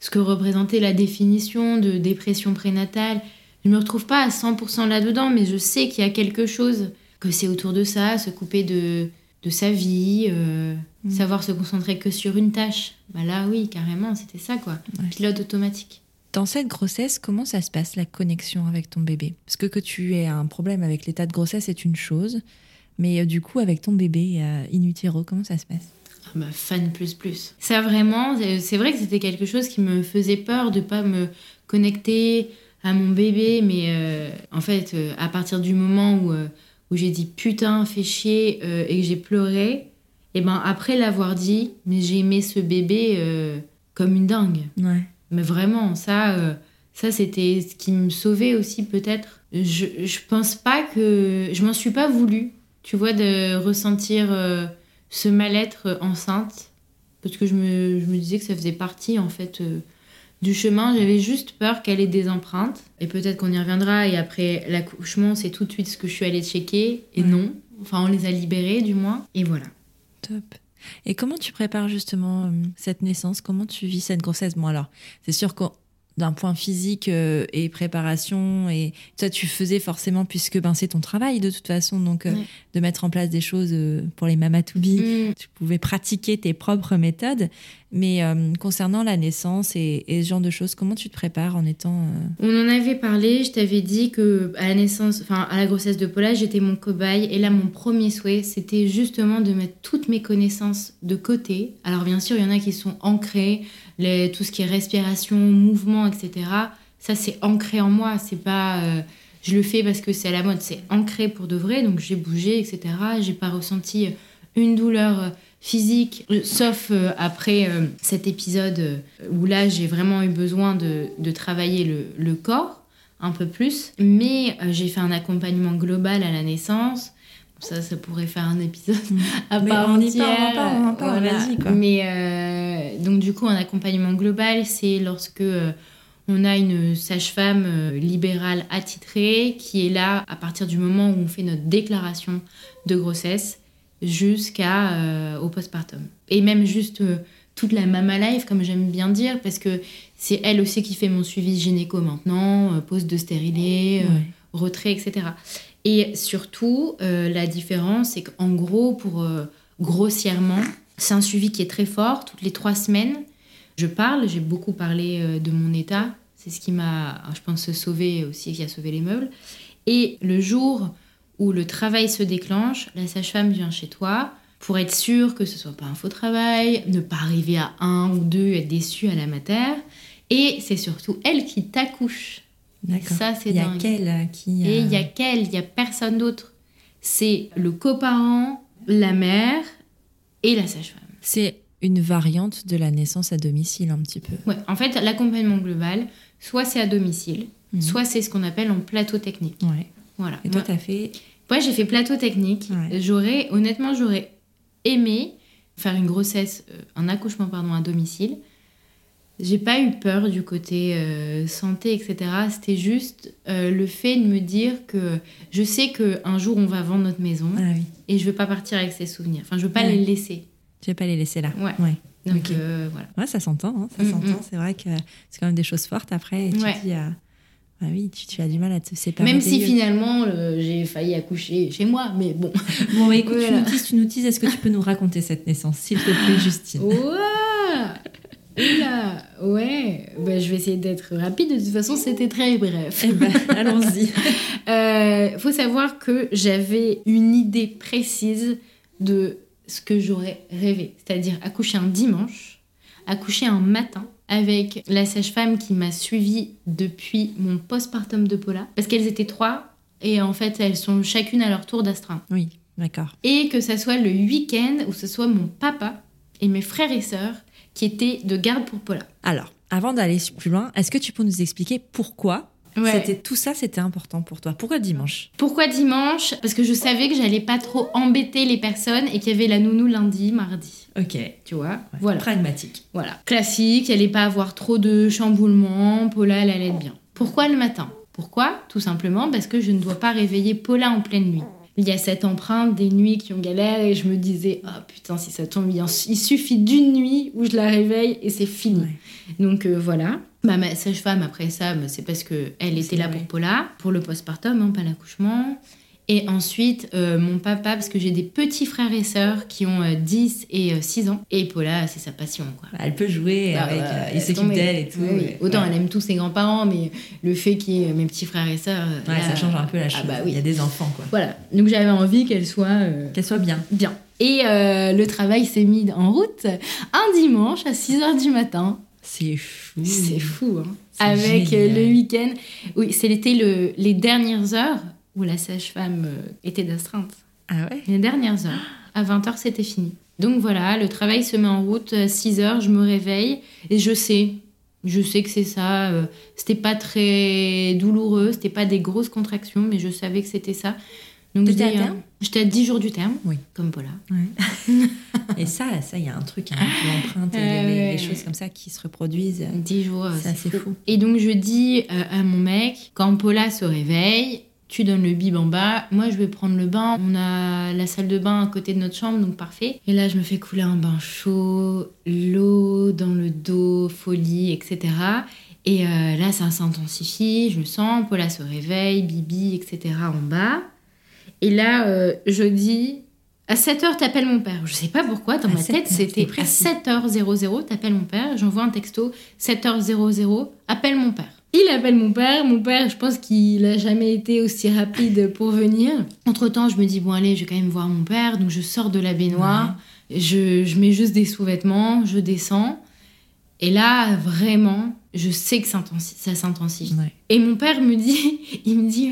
ce que représentait la définition de dépression prénatale. Je me retrouve pas à 100% là-dedans, mais je sais qu'il y a quelque chose, que c'est autour de ça, se couper de, de sa vie, euh, Mm. savoir se concentrer que sur une tâche. Bah là, oui, carrément, c'était ça, quoi. Ouais. Pilote automatique. Dans cette grossesse, comment ça se passe la connexion avec ton bébé? Parce que que tu aies un problème avec l'état de grossesse c'est une chose, mais euh, du coup avec ton bébé euh, in utero, comment ça se passe? Ah bah, fan plus plus. Ça vraiment, c'est- vrai que c'était quelque chose qui me faisait peur de pas me connecter à mon bébé, mais euh, en fait, à partir du moment où, où j'ai dit putain, fais chier euh, et que j'ai pleuré, et ben après l'avoir dit, mais j'ai aimé ce bébé euh, comme une dingue. Ouais. Mais vraiment, ça, euh, ça c'était ce qui me sauvait aussi peut-être. Je, je pense pas que... Je m'en suis pas voulu, tu vois, de ressentir ce mal-être enceinte. Parce que je me, je me disais que ça faisait partie, en fait, du chemin. J'avais juste peur qu'elle ait des empreintes. Et peut-être qu'on y reviendra. Et après l'accouchement, c'est tout de suite ce que je suis allée checker. Et Ouais. non. Enfin, on les a libérés, du moins. Et voilà. Top. Et comment tu prépares justement euh, cette naissance? Comment tu vis cette grossesse? Bon alors, c'est sûr que d'un point physique euh, et préparation, et toi tu faisais forcément, puisque ben, c'est ton travail de toute façon, donc euh, de mettre en place des choses euh, pour les mamas to be, Mm. tu pouvais pratiquer tes propres méthodes. Mais concernant la naissance et, et ce genre de choses, comment tu te prépares en étant... On en avait parlé, je t'avais dit que à la naissance, enfin à la grossesse de Paula, j'étais mon cobaye et là mon premier souhait, c'était justement de mettre toutes mes connaissances de côté. Alors bien sûr, il y en a qui sont ancrées, tout ce qui est respiration, mouvement, etc. Ça c'est ancré en moi, c'est pas euh, je le fais parce que c'est à la mode, c'est ancré pour de vrai, donc j'ai bougé, etc. J'ai pas ressenti une douleur euh, physique, euh, sauf euh, après euh, cet épisode euh, où là j'ai vraiment eu besoin de, de travailler le, le corps un peu plus. Mais euh, j'ai fait un accompagnement global à la naissance. Ça, ça pourrait faire un épisode à Mais part on y entière. parle, on en parle, on en parle, Voilà. vas-y, quoi. Mais euh, donc du coup, un accompagnement global, c'est lorsque euh, on a une sage-femme euh, libérale attitrée qui est là à partir du moment où on fait notre déclaration de grossesse jusqu'à euh, au postpartum. Et même juste toute la mama life, comme j'aime bien dire, parce que c'est elle aussi qui fait mon suivi gynéco maintenant, pose de stérilet, Ouais. retrait, etc. Et surtout, euh, la différence, c'est qu'en gros, pour euh, grossièrement, c'est un suivi qui est très fort. Toutes les trois semaines, je parle. J'ai beaucoup parlé euh, de mon état. C'est ce qui m'a, je pense, sauvé aussi, qui a sauvé les meubles. Et le jour où le travail se déclenche, la sage-femme vient chez toi pour être sûre que ce soit pas un faux travail, ne pas arriver à un ou deux, être déçu à la mater. Et c'est surtout elle qui t'accouche. D'accord. Ça, c'est Il y a dingue. quelle euh, qui. Et il y euh, a qu'elle, il y a personne d'autre. C'est le coparent, la mère et la sage-femme. C'est une variante de la naissance à domicile, un petit peu. Ouais, en fait, l'accompagnement global, soit c'est à domicile, Mhm. soit c'est ce qu'on appelle en plateau technique. Ouais. Voilà. Et toi, Moi, t'as fait. moi, j'ai fait plateau technique. Ouais. J'aurais, honnêtement, j'aurais aimé faire une grossesse, euh, un accouchement, pardon, à domicile. J'ai pas eu peur du côté euh, santé, etc. C'était juste euh, le fait de me dire que je sais qu'un jour on va vendre notre maison Ah oui. et je veux pas partir avec ces souvenirs. Enfin, je veux pas Ouais. les laisser. Tu vas pas les laisser là. Ouais. Ouais. Donc euh, voilà. Ouais, ça s'entend. hein, ça Mm, s'entend. mm. C'est vrai que c'est quand même des choses fortes après. Et tu Ouais. dis. ah, ah oui, tu, tu as du mal à te séparer. Même si lieux. finalement euh, j'ai failli accoucher chez moi, mais bon. Bon, bah, écoute, Voilà. tu nous dises, tu nous dises, est-ce que tu peux nous raconter cette naissance, s'il te plaît, Justine? Ouah Oula Ouais, bah, je vais essayer d'être rapide. De toute façon, c'était très bref. Eh ben, allons-y. Euh, faut savoir que j'avais une idée précise de ce que j'aurais rêvé, c'est-à-dire accoucher un dimanche, accoucher un matin avec la sage-femme qui m'a suivie depuis mon postpartum de Paula, parce qu'elles étaient trois et en fait elles sont chacune à leur tour d'astreinte. Oui, d'accord. Et que ça soit le week-end où ce soit mon papa et mes frères et sœurs qui étaient de garde pour Paula. Alors, avant d'aller plus loin, est-ce que tu peux nous expliquer pourquoi Ouais. c'était tout ça, c'était important pour toi? Pourquoi dimanche? Pourquoi dimanche? Parce que je savais que j'allais pas trop embêter les personnes et qu'il y avait la nounou lundi, mardi. Ok. Tu vois? Voilà. Pragmatique. Voilà. Classique, il allait pas avoir trop de chamboulements, Paula, elle allait être bien. Pourquoi le matin? Pourquoi? Tout simplement parce que je ne dois pas réveiller Paula en pleine nuit. Il y a cette empreinte des nuits qui ont galère et je me disais, oh putain, si ça tombe bien, il suffit d'une nuit où je la réveille et c'est fini. Ouais. Donc euh, voilà. Bah, ma sage-femme, après ça, bah, c'est parce qu'elle était C'est là vrai. pour Paula, pour le postpartum, hein, pas l'accouchement. Et ensuite, euh, mon papa, parce que j'ai des petits frères et sœurs qui ont euh, 10 et euh, 6 ans. Et Paula, c'est sa passion, quoi. Elle peut jouer Bah, avec. euh, il laisse s'occupe d'elle et tout. Oui, oui. ouais. Autant Ouais. elle aime tous ses grands-parents, mais le fait qu'il y ait mes petits frères et sœurs. euh, Ouais, là, ça change un peu la chose. Ah bah oui. Il y a des enfants, quoi. Voilà. Donc j'avais envie qu'elle soit Qu'elle soit bien. bien. Et le travail s'est mis en route un dimanche à 6 h du matin. C'est fou. C'est fou, hein. Avec génial. le week-end. Oui, c'était le, les dernières heures où la sage-femme euh, était d'astreinte. Ah ouais? Les dernières heures. À 20h, c'était fini. Donc voilà, le travail se met en route. À 6h, je me réveille et je sais. Je sais que c'est ça. euh, C'était pas très douloureux, c'était pas des grosses contractions, mais je savais que c'était ça. Donc je T'étais à euh, terme? J'étais à 10 jours du terme, Oui. comme Paula. Et ça, ça, il y a un truc, hein, l'empreinte Euh, les, choses comme ça qui se reproduisent. 10 jours, euh, C'est fou. Et donc je dis euh, à mon mec, quand Paula se réveille, tu donnes le bib en bas, moi je vais prendre le bain. On a la salle de bain à côté de notre chambre, donc parfait. Et là je me fais couler un bain chaud, l'eau dans le dos, folie, etc. Et euh, là ça s'intensifie, je le sens, Paula se réveille, bibi, etc. en bas. Et là euh, je dis... À 7h, t'appelles mon père. Je sais pas pourquoi, dans À ma 7 tête, c'était à précis. 7h00, t'appelles mon père. J'envoie un texto, 7h00, appelle mon père. Il appelle mon père. Mon père, je pense qu'il a jamais été aussi rapide pour venir. Entre temps, je me dis, bon, allez, je vais quand même voir mon père. Donc, je sors de la baignoire. Je, je mets juste des sous-vêtements. Je descends. Et là, vraiment, je sais que ça intensi- ça s'intensifie. Ouais. Et mon père me dit, il me dit,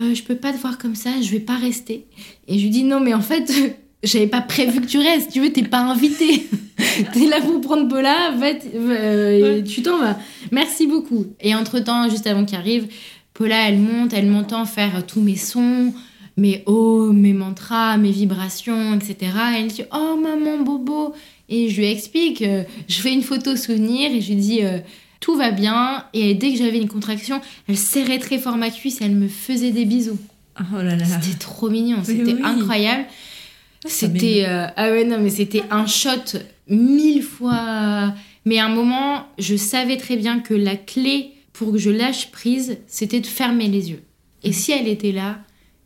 euh, je peux pas te voir comme ça, je vais pas rester. Et je lui dis, non, mais en fait, j'avais pas prévu que tu restes. Tu veux, t'es pas invité. t'es là pour prendre Paula, va, euh, tu t'en vas. Merci beaucoup. Et entre temps, juste avant qu'il arrive, Paula, elle monte, elle m'entend faire tous mes sons. mes oh, mes mantras, mes vibrations, etc. Et elle dit Oh maman, bobo. Et je lui explique, euh, je fais une photo souvenir et je lui dis euh, Tout va bien. Et dès que j'avais une contraction, elle serrait très fort ma cuisse et elle me faisait des bisous. Oh là là. C'était trop mignon, c'était oui. incroyable. C'était euh, ah ouais non mais c'était un shot mille fois. Mais à un moment, je savais très bien que la clé pour que je lâche prise, c'était de fermer les yeux. Et si elle était là,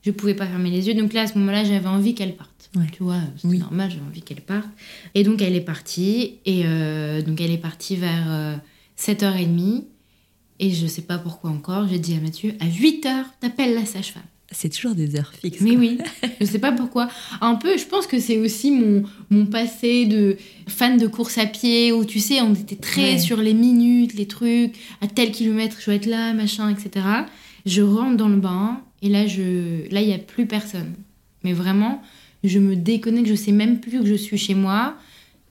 je pouvais pas fermer les yeux. Donc là, à ce moment-là, j'avais envie qu'elle parte. Ouais. Tu vois, c'est Oui. normal, j'avais envie qu'elle parte. Et donc elle est partie. Et euh, donc elle est partie vers euh, 7h30. Et je sais pas pourquoi encore, j'ai dit à Mathieu, à 8h, t'appelles la sage-femme. C'est toujours des heures fixes. Mais oui, je sais pas pourquoi. Un peu, je pense que c'est aussi mon, mon passé de fan de course à pied où tu sais, on était très Ouais. sur les minutes, les trucs, à tel kilomètre, je dois être là, machin, etc. Je rentre dans le bain et là, je, là, il y a plus personne. Mais vraiment, je me déconnecte, je sais même plus que je suis chez moi.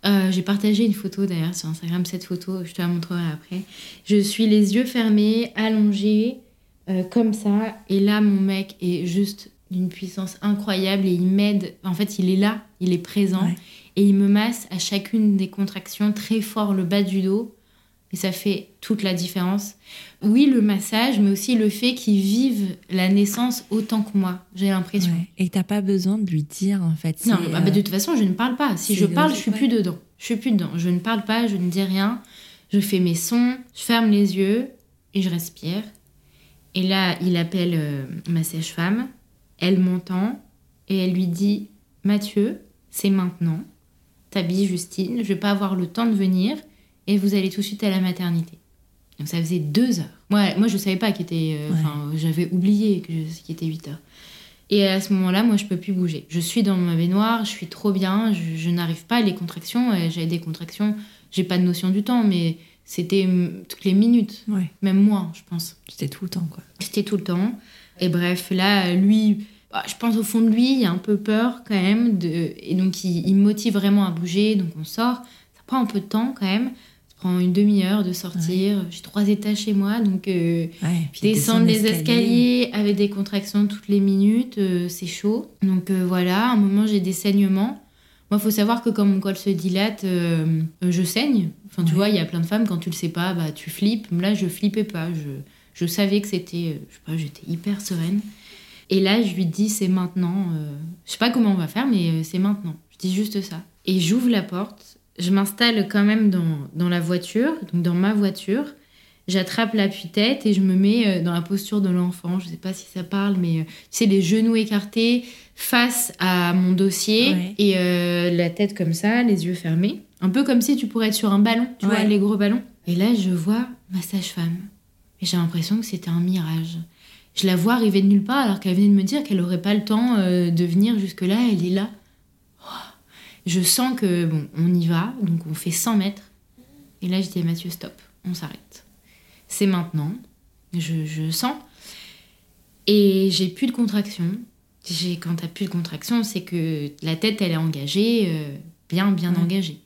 Euh, j'ai partagé une photo d'ailleurs sur Instagram, cette photo, je te la montrerai après. Je suis les yeux fermés, allongée, euh, comme ça. Et là, mon mec est juste d'une puissance incroyable et il m'aide. En fait, il est là, il est présent. Ouais. Et il me masse à chacune des contractions très fort le bas du dos. Et ça fait toute la différence. Oui, le massage, mais aussi le fait qu'il vive la naissance autant que moi, j'ai l'impression. Ouais. Et t'as pas besoin de lui dire en fait. Non, c'est, bah, bah, euh, de toute façon, je ne parle pas. Si je de- parle, je suis ouais. plus dedans. Je suis plus dedans. Je ne parle pas, je ne dis rien. Je fais mes sons, je ferme les yeux et je respire. Et là, il appelle euh, ma sage-femme. Elle m'entend et elle lui dit Mathieu, c'est maintenant. T'habilles Justine, je vais pas avoir le temps de venir et vous allez tout de suite à la maternité. Donc ça faisait deux heures. Moi, moi je savais pas qu'il était. euh, Ouais. Enfin, j'avais oublié qu'il était 8 heures. Et à ce moment-là, moi, je peux plus bouger. Je suis dans ma baignoire, je suis trop bien, je, je n'arrive pas à les contractions. J'avais des contractions, j'ai pas de notion du temps, mais c'était toutes les minutes, Ouais. même moi, je pense. C'était tout le temps quoi. C'était tout le temps. Et bref, là, lui, bah, je pense au fond de lui, il y a un peu peur quand même. De... Et donc, il, il me motive vraiment à bouger. Donc, on sort. Ça prend un peu de temps quand même. Ça prend une demi-heure de sortir. J'ai trois étages chez moi. Donc, euh, Ouais. descendre les escaliers avec des contractions toutes les minutes, euh, c'est chaud. Donc euh, voilà, à un moment j'ai des saignements. Moi, il faut savoir que quand mon col se dilate, euh, euh, je saigne. Enfin, tu Ouais. vois, il y a plein de femmes, quand tu le sais pas, bah, tu flippes. Là, je flippais pas. Je, je savais que c'était. euh, je sais pas, j'étais hyper sereine. Et là, je lui dis, c'est maintenant. euh, je sais pas comment on va faire, mais c'est maintenant. Je dis juste ça. Et j'ouvre la porte. Je m'installe quand même dans, dans la voiture, donc dans ma voiture. J'attrape l'appui-tête et je me mets euh, dans la posture de l'enfant. Je sais pas si ça parle, mais euh, tu sais, les genoux écartés face à mon dossier Ouais. et euh, la tête comme ça, les yeux fermés. Un peu comme si tu pourrais être sur un ballon, tu vois, les gros ballons. Et là, je vois ma sage-femme. Et j'ai l'impression que c'était un mirage. Je la vois arriver de nulle part alors qu'elle venait de me dire qu'elle aurait pas le temps euh, de venir jusque-là. Elle est là. Oh. Je sens que, bon, on y va, donc on fait 100 mètres. Et là, je dis à Mathieu, stop, on s'arrête. C'est maintenant. Je, je sens. Et j'ai plus de contraction. Quand t'as plus de contraction, c'est que la tête, elle est engagée, euh, bien, bien Ouais. engagée.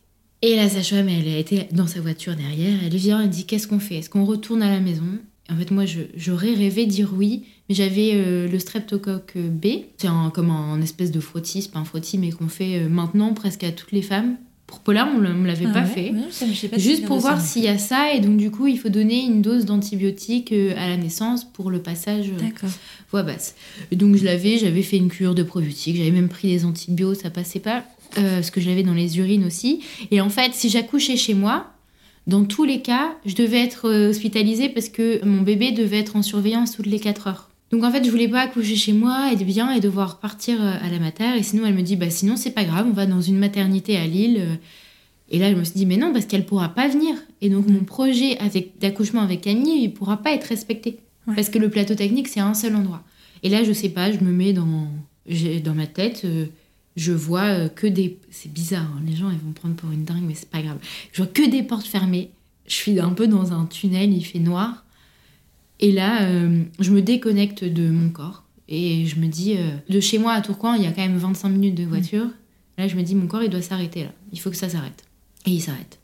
Et la sage-femme, elle a été dans sa voiture derrière. Elle vient, elle dit Qu'est-ce qu'on fait? Est-ce qu'on retourne à la maison? En fait, moi, j'aurais rêvé dire oui, mais j'avais euh, le streptocoque B. C'est comme un, espèce de frottis, pas un frottis, mais qu'on fait euh, maintenant presque à toutes les femmes. Pour Paula, on ne l'avait Ah pas ouais fait. Ouais, ça, je sais pas si Juste pour voir s'il y a ça, et donc du coup, il faut donner une dose d'antibiotiques euh, à la naissance pour le passage euh, voix basse. Et donc je l'avais, j'avais fait une cure de probiotiques, j'avais même pris des antibiotiques, ça passait pas, euh, ce que j'avais dans les urines aussi. Et en fait, si j'accouchais chez moi, dans tous les cas, je devais être euh, hospitalisée parce que mon bébé devait être en surveillance toutes les 4 heures. Donc en fait, je voulais pas accoucher chez moi, être bien et devoir partir euh, à la mater. Et sinon, elle me dit, bah sinon, c'est pas grave, on va dans une maternité à Lille. euh. Et là, je me suis dit, mais non, parce qu'elle pourra pas venir. Et donc, mon projet avec, d'accouchement avec Annie, il pourra pas être respecté. Ouais. Parce que le plateau technique, c'est un seul endroit. Et là, je sais pas, je me mets dans, dans ma tête, euh, je vois que des. C'est bizarre, hein, les gens, ils vont me prendre pour une dingue, mais c'est pas grave. Je vois que des portes fermées. Je suis un peu dans un tunnel, il fait noir. Et là, euh, je me déconnecte de mon corps. Et je me dis, euh, de chez moi à Tourcoing, il y a quand même 25 minutes de voiture. Là, je me dis, mon corps, il doit s'arrêter là. Il faut que ça s'arrête. Et il s'arrête.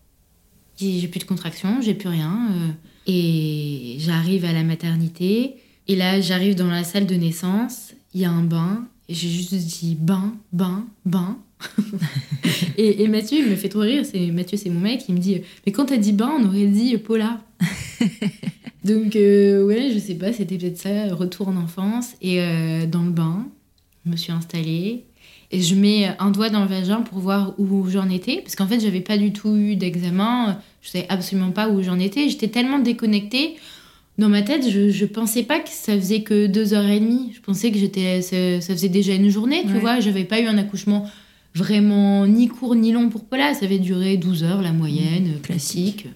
J'ai plus de contraction, j'ai plus rien. euh, et j'arrive à la maternité. Et là, j'arrive dans la salle de naissance. Il y a un bain. Et j'ai juste dit bain, bain, bain. et, et, Mathieu, il me fait trop rire. C'est Mathieu, c'est mon mec. Il me dit mais quand t'as dit bain, on aurait dit Paula. Donc euh, ouais, je sais pas, c'était peut-être ça, retour en enfance et euh, dans le bain, je me suis installée et je mets un doigt dans le vagin pour voir où j'en étais parce qu'en fait j'avais pas du tout eu d'examen, je savais absolument pas où j'en étais, j'étais tellement déconnectée dans ma tête, je, je pensais pas que ça faisait que deux heures et demie. Je pensais que j'étais, ça, faisait déjà une journée, tu vois. J'avais pas eu un accouchement vraiment ni court ni long pour Paula. Ça avait duré 12 heures, la moyenne, mmh. classique.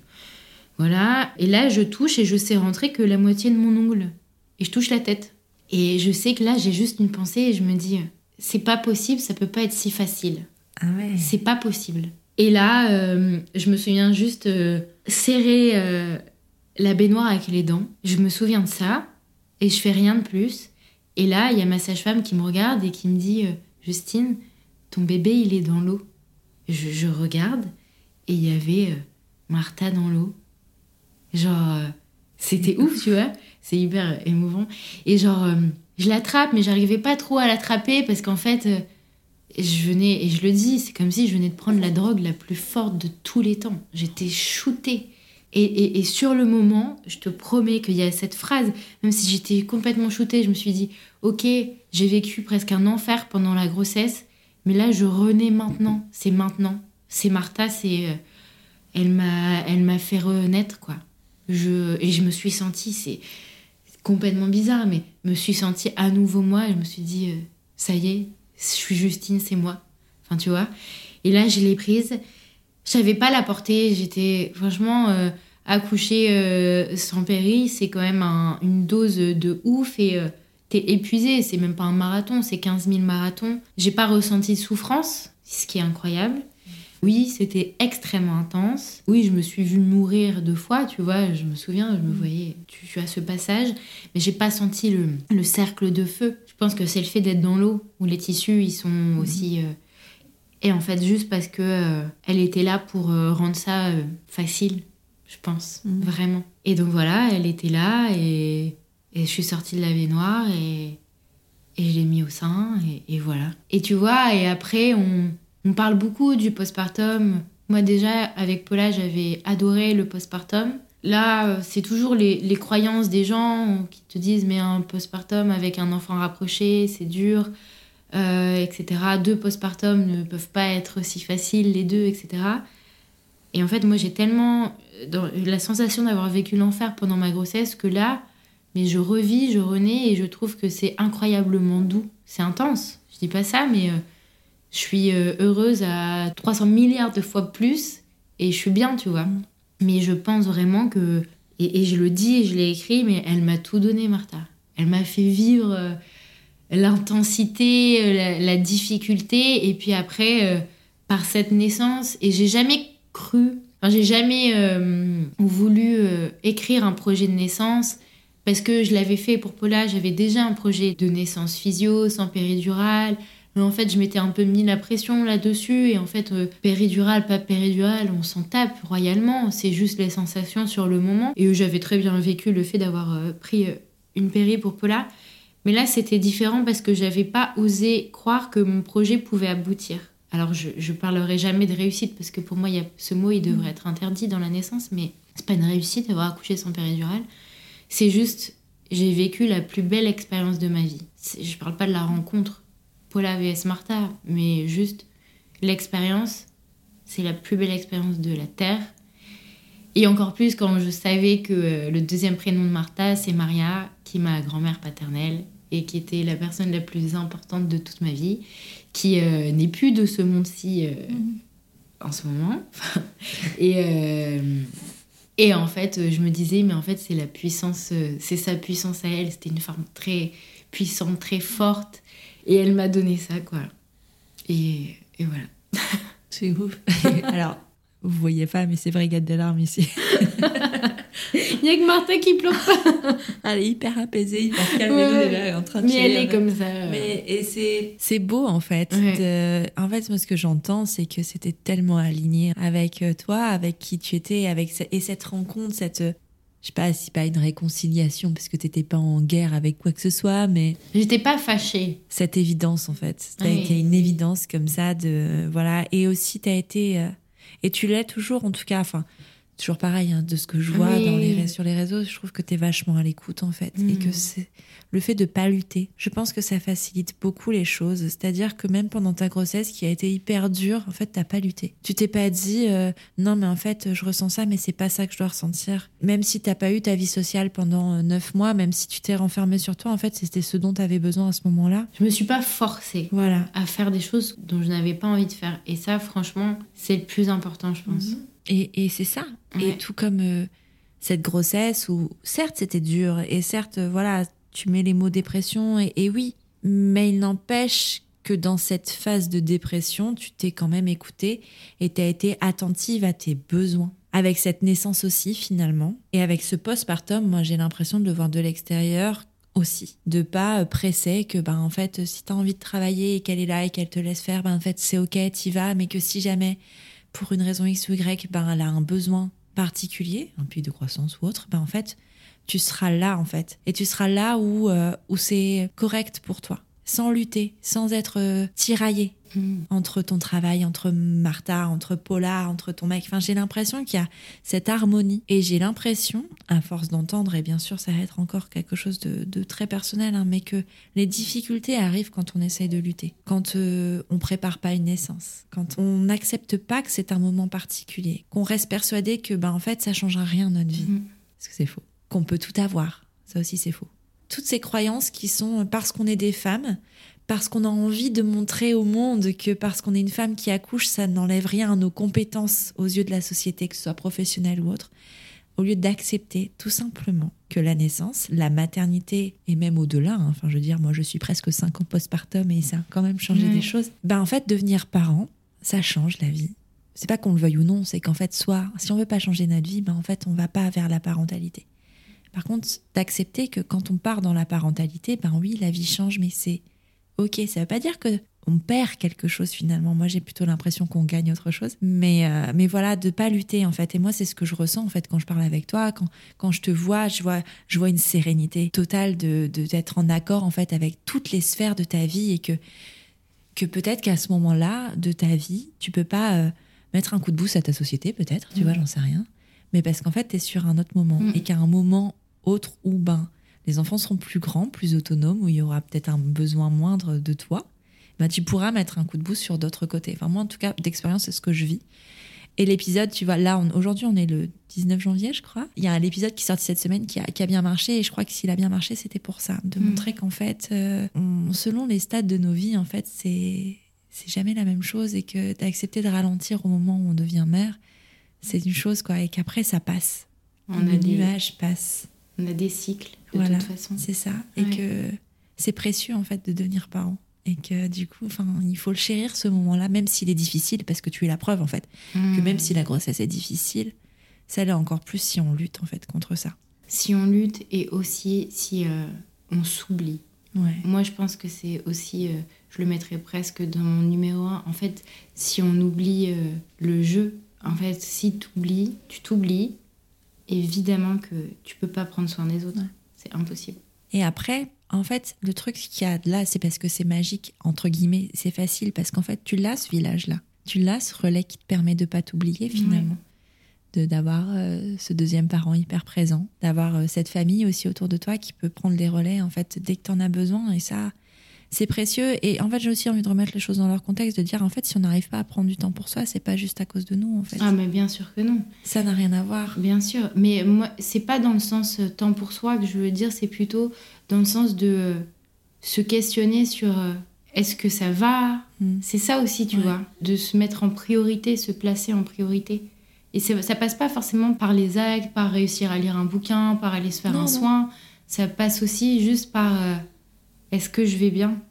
Voilà. Et là, je touche et je sais rentrer que la moitié de mon ongle. Et je touche la tête. Et je sais que là, j'ai juste une pensée et je me dis, c'est pas possible, ça peut pas être si facile. Ah ouais. C'est pas possible. Et là, euh, je me souviens juste euh, serrer euh, la baignoire avec les dents. Je me souviens de ça et je fais rien de plus. Et là, il y a ma sage-femme qui me regarde et qui me dit Justine, ton bébé, il est dans l'eau. Je, regarde et il y avait Martha dans l'eau. Genre, euh, c'était ouf, tu vois. C'est hyper émouvant. Et genre, je l'attrape, mais j'arrivais pas trop à l'attraper parce qu'en fait, je venais, et je le dis, c'est comme si je venais de prendre la drogue la plus forte de tous les temps. J'étais shootée. Et, sur le moment, je te promets qu'il y a cette phrase, même si j'étais complètement shootée, je me suis dit, ok, j'ai vécu presque un enfer pendant la grossesse, mais là, je renais maintenant, c'est maintenant. C'est Martha, c'est... Euh, elle m'a fait renaître, quoi. Et je me suis sentie, c'est complètement bizarre, mais me suis sentie à nouveau moi, je me suis dit, euh, ça y est, je suis Justine, c'est moi. Enfin, tu vois. Et là, je l'ai prise je savais pas la porter. J'étais franchement euh, accoucher euh, sans péri, c'est quand même une dose de ouf et t'es épuisé. C'est même pas un marathon, c'est 15 000 marathons. J'ai pas ressenti de souffrance, ce qui est incroyable. Oui, c'était extrêmement intense. Oui, je me suis vue mourir deux fois, tu vois. Je me souviens, je me voyais, tu, as ce passage, mais j'ai pas senti le, le, cercle de feu. Je pense que c'est le fait d'être dans l'eau, où les tissus, ils sont mhm. aussi et en fait, juste parce que euh, elle était là pour euh, rendre ça euh, facile, je pense, mm. vraiment. Et donc voilà, elle était là et, et, je suis sortie de la baignoire et, et je l'ai mis au sein et, et, voilà. Et tu vois, et après, on, on parle beaucoup du postpartum. Moi déjà, avec Paula, j'avais adoré le postpartum. Là, c'est toujours les, croyances des gens qui te disent mais un postpartum avec un enfant rapproché, c'est dur. Euh, etc. Deux postpartum ne peuvent pas être si faciles, les deux, etc. Et en fait, moi, j'ai tellement dans la sensation d'avoir vécu l'enfer pendant ma grossesse que là, mais je revis, je renais et je trouve que c'est incroyablement doux. C'est intense. Je dis pas ça, mais euh, je suis euh, heureuse à 300 milliards de fois plus et je suis bien, tu vois. Mais je pense vraiment que, et, je le dis et je l'ai écrit, mais elle m'a tout donné, Martha. Elle m'a fait vivre l'intensité, euh, la, difficulté, et puis après, euh, par cette naissance, et j'ai jamais cru, enfin, j'ai jamais euh, voulu écrire un projet de naissance, parce que je l'avais fait pour Paula, j'avais déjà un projet de naissance physio, sans péridurale, mais en fait, je m'étais un peu mis la pression là-dessus, et en fait, péridurale, pas péridurale, on s'en tape royalement, c'est juste les sensations sur le moment, et j'avais très bien vécu le fait d'avoir pris une péri pour Paula, mais là, c'était différent parce que j'avais pas osé croire que mon projet pouvait aboutir. Alors, je, je parlerai jamais de réussite parce que pour moi, y a, ce mot, il devrait être interdit dans la naissance, mais c'est pas une réussite d'avoir accouché sans péridurale. C'est juste, j'ai vécu la plus belle expérience de ma vie. Je parle pas de la rencontre Paula vs Martha, mais juste l'expérience, c'est la plus belle expérience de la Terre. Et encore plus quand je savais que euh, le deuxième prénom de Martha, c'est Maria, qui est ma grand-mère paternelle et qui était la personne la plus importante de toute ma vie, qui euh, n'est plus de ce monde-ci euh, mhm. en ce moment. et, et en fait, je me disais, mais en fait, c'est la puissance, c'est sa puissance à elle. C'était une femme très puissante, très forte. Et elle m'a donné ça, quoi. Et, et voilà. C'est ouf. Alors, vous voyez pas, mais c'est a des larmes ici. Il y a que Martha qui pleure pas. elle est hyper apaisée, hyper calme, elle est en train de Mais elle est comme ça. Mais, et c'est, c'est beau en fait. en fait, moi, ce que j'entends, c'est que c'était tellement aligné avec euh, toi, avec qui tu étais, avec et cette rencontre, cette je sais pas si pas une réconciliation parce que t'étais pas en guerre avec quoi que ce soit, mais j'étais pas fâchée. Cette évidence en fait, t'as été une évidence comme ça de voilà, et aussi t'as été euh, et tu l'es toujours en tout cas, enfin toujours pareil hein, de ce que je vois dans les, sur les réseaux je trouve que tu es vachement à l'écoute en fait et que mm. c'est le fait de pas lutter je pense que ça facilite beaucoup les choses. C'est-à-dire que même pendant ta grossesse qui a été hyper dure en fait t'as pas lutté. Tu t'es pas dit euh, non mais en fait je ressens ça mais c'est pas ça que je dois ressentir. Même si t'as pas eu ta vie sociale pendant euh, neuf mois même si tu t'es renfermé sur toi en fait c'était ce dont tu avais besoin à ce moment-là. Je me suis pas forcée voilà. à faire des choses dont je n'avais pas envie de faire. Et ça franchement c'est le plus important je pense. Mhm. Et, c'est ça. Et tout comme euh, cette grossesse où, certes, c'était dur, et certes, euh, voilà, tu mets les mots dépression, et, oui, mais il n'empêche que dans cette phase de dépression, tu t'es quand même écoutée et tu as été attentive à tes besoins. Avec cette naissance aussi, finalement, et avec ce postpartum, moi, j'ai l'impression de le voir de l'extérieur aussi de pas euh, presser que ben en fait si tu as envie de travailler et qu'elle est là et qu'elle te laisse faire ben en fait c'est OK tu vas mais que si jamais pour une raison X ou Y, ben, elle a un besoin particulier, un puits de croissance ou autre, ben, en fait, tu seras là, en fait. Et tu seras là où, euh, où c'est correct pour toi, sans lutter, sans être euh, tiraillé. Hmm. entre ton travail, entre Martha, entre Paula, entre ton mec. Enfin, j'ai l'impression qu'il y a cette harmonie. Et j'ai l'impression, à force d'entendre, et bien sûr, ça va être encore quelque chose de, très personnel, hein, mais que les difficultés arrivent quand on essaye de lutter, quand euh, on prépare pas une naissance, quand on n'accepte pas que c'est un moment particulier, qu'on reste persuadé que, ben, en fait, ça change rien notre vie. Hmm. Parce que c'est faux. Qu'on peut tout avoir. Ça aussi, c'est faux toutes ces croyances qui sont parce qu'on est des femmes, parce qu'on a envie de montrer au monde que parce qu'on est une femme qui accouche, ça n'enlève rien à nos compétences aux yeux de la société, que ce soit professionnelle ou autre, au lieu d'accepter tout simplement que la naissance, la maternité et même au-delà, hein, enfin je veux dire, moi je suis presque 5 ans postpartum et ça a quand même changé des choses, ben en fait devenir parent, ça change la vie. C'est pas qu'on le veuille ou non, c'est qu'en fait soit, si on veut pas changer notre vie, ben en fait on va pas vers la parentalité. Par contre, d'accepter que quand on part dans la parentalité, ben oui, la vie change, mais c'est ok. Ça veut pas dire que on perd quelque chose finalement. Moi, j'ai plutôt l'impression qu'on gagne autre chose. Mais, euh, mais voilà, de pas lutter en fait. Et moi, c'est ce que je ressens en fait quand je parle avec toi, quand, quand je te vois, je vois, je vois une sérénité totale de d'être en accord en fait avec toutes les sphères de ta vie et que que peut-être qu'à ce moment-là de ta vie, tu peux pas euh, mettre un coup de boost à ta société, peut-être. Tu vois, j'en sais rien. Mais parce qu'en fait, tu es sur un autre moment mm. et qu'à un moment autre où ben les enfants seront plus grands, plus autonomes, où il y aura peut-être un besoin moindre de toi, bah, tu pourras mettre un coup de boost sur d'autres côtés. Enfin, moi, en tout cas, d'expérience, c'est ce que je vis. Et l'épisode, tu vois, là, aujourd'hui, on est le 19 janvier, je crois. Il y a un épisode qui est sorti cette semaine qui a, bien marché. Et je crois que s'il a bien marché, c'était pour ça. De mm. montrer qu'en fait, euh, selon les stades de nos vies, en fait, c'est, c'est jamais la même chose. Et que d'accepter de ralentir au moment où on devient mère, c'est une chose, quoi. Et qu'après, ça passe. On le nuage passe. On a des cycles de toute façon. C'est ça. Et que c'est précieux en fait de devenir parent. Et que du coup, enfin, il faut le chérir ce moment-là, même s'il est difficile, parce que tu es la preuve en fait. Que hmm. même si la grossesse est difficile, ça l'est encore plus si on lutte en fait contre ça. Si on lutte et aussi si euh, on s'oublie. Moi, je pense que c'est aussi, euh, je le mettrais presque dans mon numéro un. En fait, si on oublie euh, le jeu, en fait, si oublies, tu t'oublies, évidemment que tu peux pas prendre soin des autres. C'est impossible. Et après, en fait, le truc qu'il y a là, c'est parce que c'est magique, entre guillemets, c'est facile, parce qu'en fait, tu l'as ce village-là. Tu l'as ce relais qui te permet de pas t'oublier finalement. De d'avoir euh, ce deuxième parent hyper présent, d'avoir euh, cette famille aussi autour de toi qui peut prendre les relais en fait dès que tu en as besoin. Et ça, c'est précieux. Et en fait, j'ai aussi envie de remettre les choses dans leur contexte, de dire en fait, si on n'arrive pas à prendre du temps pour soi, c'est pas juste à cause de nous, en fait. Ah, mais bien sûr que non. Ça n'a rien à voir. Bien sûr. Mais moi, c'est pas dans le sens euh, temps pour soi que je veux dire, c'est plutôt dans le sens de euh, se questionner sur euh, est-ce que ça va? Hmm. C'est ça aussi, tu vois, de se mettre en priorité, se placer en priorité. Et ça passe pas forcément par les actes, par réussir à lire un bouquin, par aller se faire un soin. Ça passe aussi juste par est-ce que je vais bien?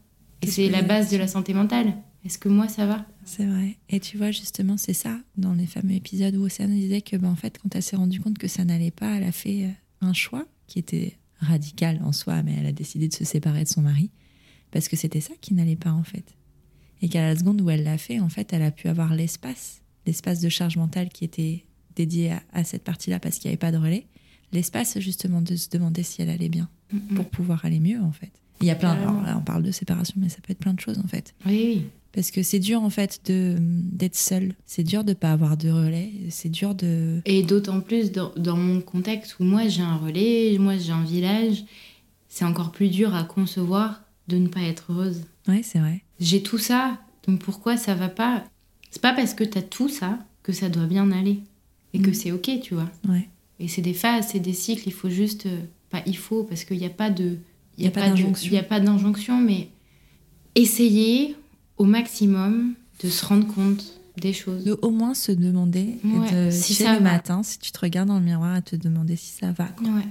Et c'est la base de la santé mentale. Est-ce que moi ça va? C'est vrai. Et tu vois, justement, c'est ça, dans les fameux épisodes où Océane disait que, ben, en fait, quand elle s'est rendue compte que ça n'allait pas, elle a fait euh, un choix qui était radical en soi, mais elle a décidé de se séparer de son mari parce que c'était ça qui n'allait pas, en fait. Et qu'à la seconde où elle l'a fait, en fait, elle a pu avoir l'espace, l'espace de charge mentale qui était dédié à, à cette partie-là parce qu'il n'y avait pas de relais l'espace justement de se demander si elle allait bien Mm, pour pouvoir aller mieux en fait. Il y a plein. Alors là, on parle de séparation, mais ça peut être plein de choses en fait. Oui, oui. Parce que c'est dur en fait de d'être seul. C'est dur de pas avoir de relais. C'est dur de. Et d'autant plus dans, dans mon contexte où moi j'ai un relais, moi j'ai un village, c'est encore plus dur à concevoir de ne pas être heureuse. Ouais, c'est vrai. J'ai tout ça, donc pourquoi ça va pas? C'est pas parce que t'as tout ça que ça doit bien aller et que Mm. c'est ok, tu vois. Ouais. Et c'est des phases, c'est des cycles, il faut juste. euh, Pas il faut, parce qu'il n'y a pas de. Il y a pas de- d'injonction. Il n'y a pas d'injonction, mais essayer au maximum de se rendre compte des choses. De au moins se demander Ouais, de, si ça le va. matin, si tu te regardes dans le miroir, à te demander si ça va. Ouais.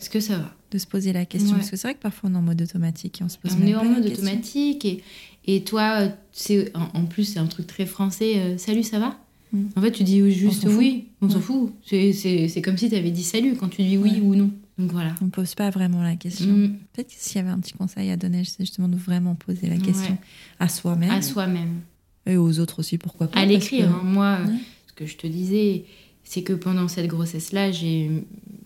Est-ce que ça va? De se poser la question. Ouais. Parce que c'est vrai que parfois on est en mode automatique et on se pose On est en mode automatique et, et toi, euh, c'est en, plus c'est un truc très français. euh, salut, ça va Mm. En fait, tu dis juste oui, on s'en fout. C'est- comme si tu avais dit salut quand tu dis oui ou non. Donc voilà. On pose pas vraiment la question. Mm. Peut-être que s'il y avait un petit conseil à donner, c'est justement de vraiment poser la Ouais. question à soi-même À soi-même. et aux autres aussi, pourquoi pas. À l'écrire. que- hein. Moi, Ouais. ce que je te disais, c'est que pendant cette grossesse-là, j'ai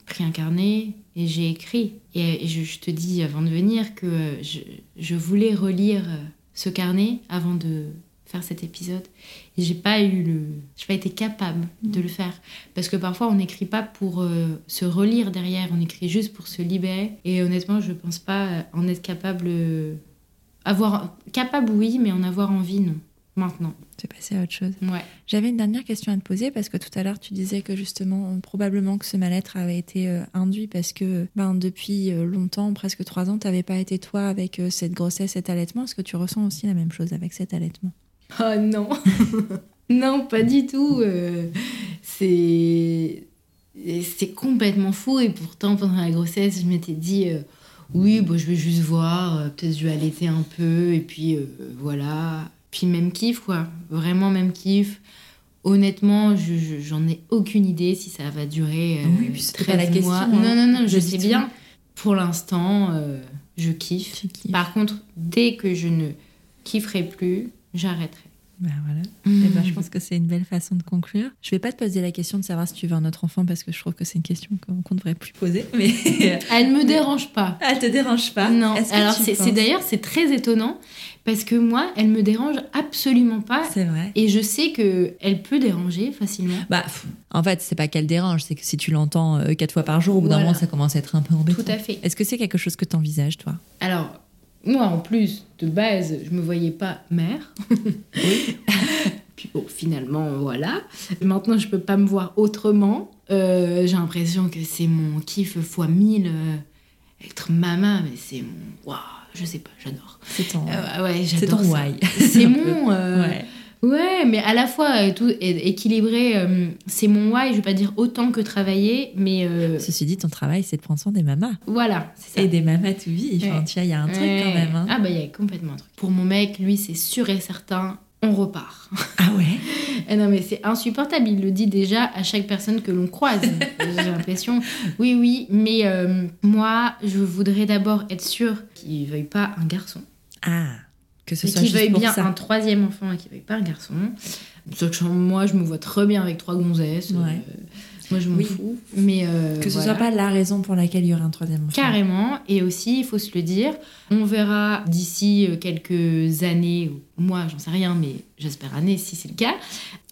pris un carnet et j'ai écrit. Et, je, je te dis avant de venir que je, je voulais relire ce carnet avant de faire cet épisode. Et j'ai pas eu le. J'ai pas été capable de le faire. Parce que parfois, on n'écrit pas pour euh, se relire derrière, on écrit juste pour se libérer. Et honnêtement, je pense pas en être capable. euh, Avoir. Capable, oui, mais en avoir envie, non. Maintenant. C'est passé à autre chose. Ouais. J'avais une dernière question à te poser parce que tout à l'heure tu disais que justement euh, probablement que ce mal-être avait été euh, induit parce que ben, depuis euh, longtemps, presque trois ans, tu n'avais pas été toi avec euh, cette grossesse, cet allaitement. Est-ce que tu ressens aussi la même chose avec cet allaitement? Oh non Non, pas du tout. euh, c'est c'est complètement fou et pourtant pendant la grossesse, je m'étais dit euh, oui, bon, je vais juste voir, euh, peut-être je vais allaiter un peu et puis voilà. Puis même kiff quoi, vraiment même kiff. Honnêtement, je- je- j'en ai aucune idée si ça va durer Oui, puis c'était 13 pas la question, mois. hein. Non, non, non, je sais bien. Pour l'instant, je kiffe. Par contre, dès que je ne kifferai plus, j'arrêterai. Ben voilà. Eh ben, je pense que c'est une belle façon de conclure. Je vais pas te poser la question de savoir si tu veux un autre enfant parce que je trouve que c'est une question qu'on ne devrait plus poser. Mais Elle me dérange pas. elle te dérange pas Non, alors c'est d'ailleurs c'est très étonnant parce que moi elle me dérange absolument pas C'est vrai. et je sais que elle peut déranger facilement. Bah, en fait, c'est pas qu'elle dérange, c'est que si tu l'entends euh, quatre fois par jour, au bout d'un moment, ça commence à être un peu embêtant. Tout à fait. Est-ce que c'est quelque chose que tu envisages, toi? Alors moi en plus de base je me voyais pas mère. Puis bon finalement voilà. Maintenant je peux pas me voir autrement. Euh, J'ai l'impression que c'est mon kiff fois mille. euh, être maman mais c'est mon waouh je sais pas j'adore. C'est ton, Euh, ouais c'est j'adore ton ça. why. C'est mon. euh, Ouais. Ouais, mais à la fois euh, tout é- équilibré, euh, c'est mon why, je vais pas dire autant que travailler, mais euh, Ceci dit, ton travail, c'est de prendre soin des mamas. voilà, c'est ça. Et des mamas to vie. Enfin, Ouais. tu vois, il y a un truc quand même. hein. Ah bah il y a complètement un truc. Pour mon mec, lui, c'est sûr et certain, on repart. Ah ouais? Eh non mais c'est insupportable, il le dit déjà à chaque personne que l'on croise. J'ai l'impression. Oui, oui, mais moi, je voudrais d'abord être sûre qu'il veuille pas un garçon. Ah, que ce Et soit juste veuille pour bien ça. un troisième enfant et qu'il veuille pas un garçon. Sauf que moi, je me vois très bien avec trois gonzesses. euh, moi, je m'en Oui. fous. Mais euh, Que ce voilà. soit pas la raison pour laquelle il y aurait un troisième enfant. Carrément. Et aussi, il faut se le dire, on verra d'ici euh, quelques années, ou mois, j'en sais rien, mais j'espère années si c'est le cas,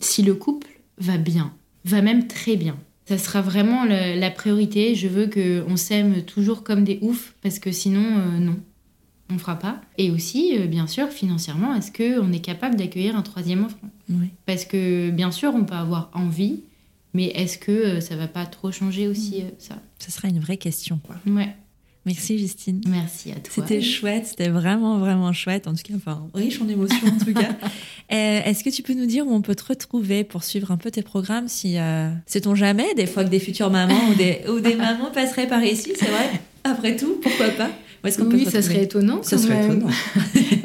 si le couple va bien, va même très bien. Ça sera vraiment le- la priorité. Je veux qu'on s'aime toujours comme des oufs, parce que sinon, euh, non. On fera pas. Et aussi, euh, bien sûr, financièrement, est-ce qu'on est capable d'accueillir un troisième enfant? Oui. Parce que, bien sûr, on peut avoir envie, mais est-ce que euh, ça va pas trop changer aussi, euh, ça? Ce sera une vraie question. Quoi. Ouais. Merci Justine. Merci à toi. C'était chouette, c'était vraiment, vraiment chouette. En tout cas, enfin, riche en émotions en tout cas. Euh, Est-ce que tu peux nous dire où on peut te retrouver pour suivre un peu tes programmes si sait-on jamais des fois que des futures mamans ou des, ou des mamans passeraient par ici, c'est vrai? Après tout, pourquoi pas? Où est-ce qu'on peut Oui, ça serait étonnant. Ça quand serait même. étonnant.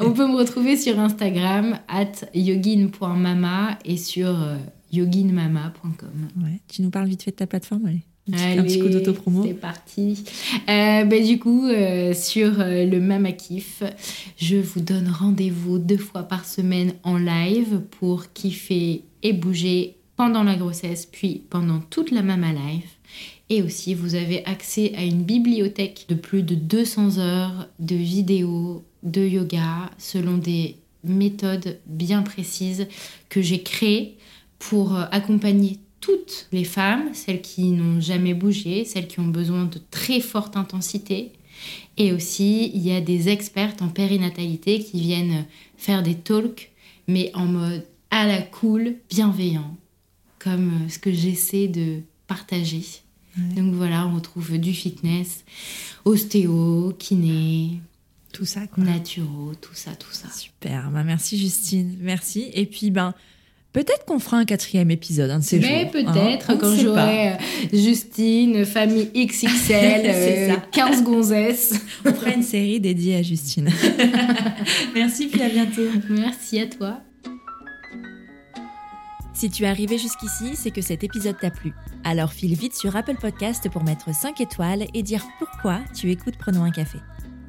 On peut me retrouver sur Instagram, at yogin.mama et sur euh, yoginmama.com. Ouais. Tu nous parles vite fait de ta plateforme, allez. Un petit, un Allez, petit coup d'autopromo. C'est parti. Euh, ben, du coup, euh, sur euh, le Mama Kiff, je vous donne rendez-vous deux fois par semaine en live pour kiffer et bouger pendant la grossesse, puis pendant toute la Mama Life. Et aussi, vous avez accès à une bibliothèque de plus de 200 heures de vidéos de yoga selon des méthodes bien précises que j'ai créées pour euh, accompagner toutes les femmes, celles qui n'ont jamais bougé, celles qui ont besoin de très forte intensité. Et aussi, il y a des expertes en périnatalité qui viennent faire des talks, mais en mode à la cool, bienveillant, comme euh, ce que j'essaie de partager. Donc voilà, on retrouve du fitness, ostéo, kiné, tout ça quoi. Naturo, tout ça, tout ça. Super, bah, merci Justine, merci. Et puis ben Peut-être qu'on fera un quatrième épisode un de ces Mais peut-être hein, quand j'aurai euh, Justine, famille XXL, 15 euh, gonzesses. On fera une série dédiée à Justine. Merci puis à bientôt. Merci à toi. Si tu es arrivé jusqu'ici, c'est que cet épisode t'a plu. Alors file vite sur Apple Podcast pour mettre 5 étoiles et dire pourquoi tu écoutes Prenons un café.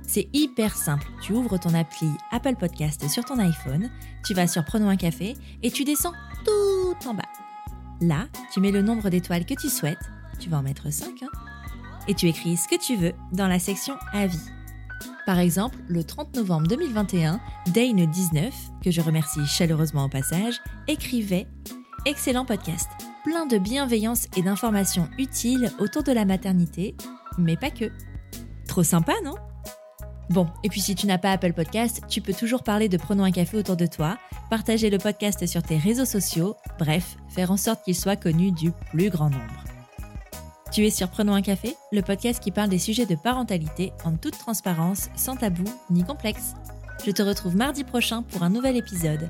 C'est hyper simple. Tu ouvres ton appli Apple Podcast sur ton iPhone, tu vas sur Prenons un café et tu descends tout en bas. Là, tu mets le nombre d'étoiles que tu souhaites, tu vas en mettre 5, hein, et tu écris ce que tu veux dans la section Avis. Par exemple, le 30 novembre 2021, Dane19, que je remercie chaleureusement au passage, écrivait Excellent podcast, plein de bienveillance et d'informations utiles autour de la maternité, mais pas que. Trop sympa, non? Bon, et puis si tu n'as pas Apple Podcast, tu peux toujours parler de Prenons un café autour de toi, partager le podcast sur tes réseaux sociaux, bref, faire en sorte qu'il soit connu du plus grand nombre. Tu es sur Prenons un café, le podcast qui parle des sujets de parentalité en toute transparence, sans tabou ni complexe. Je te retrouve mardi prochain pour un nouvel épisode.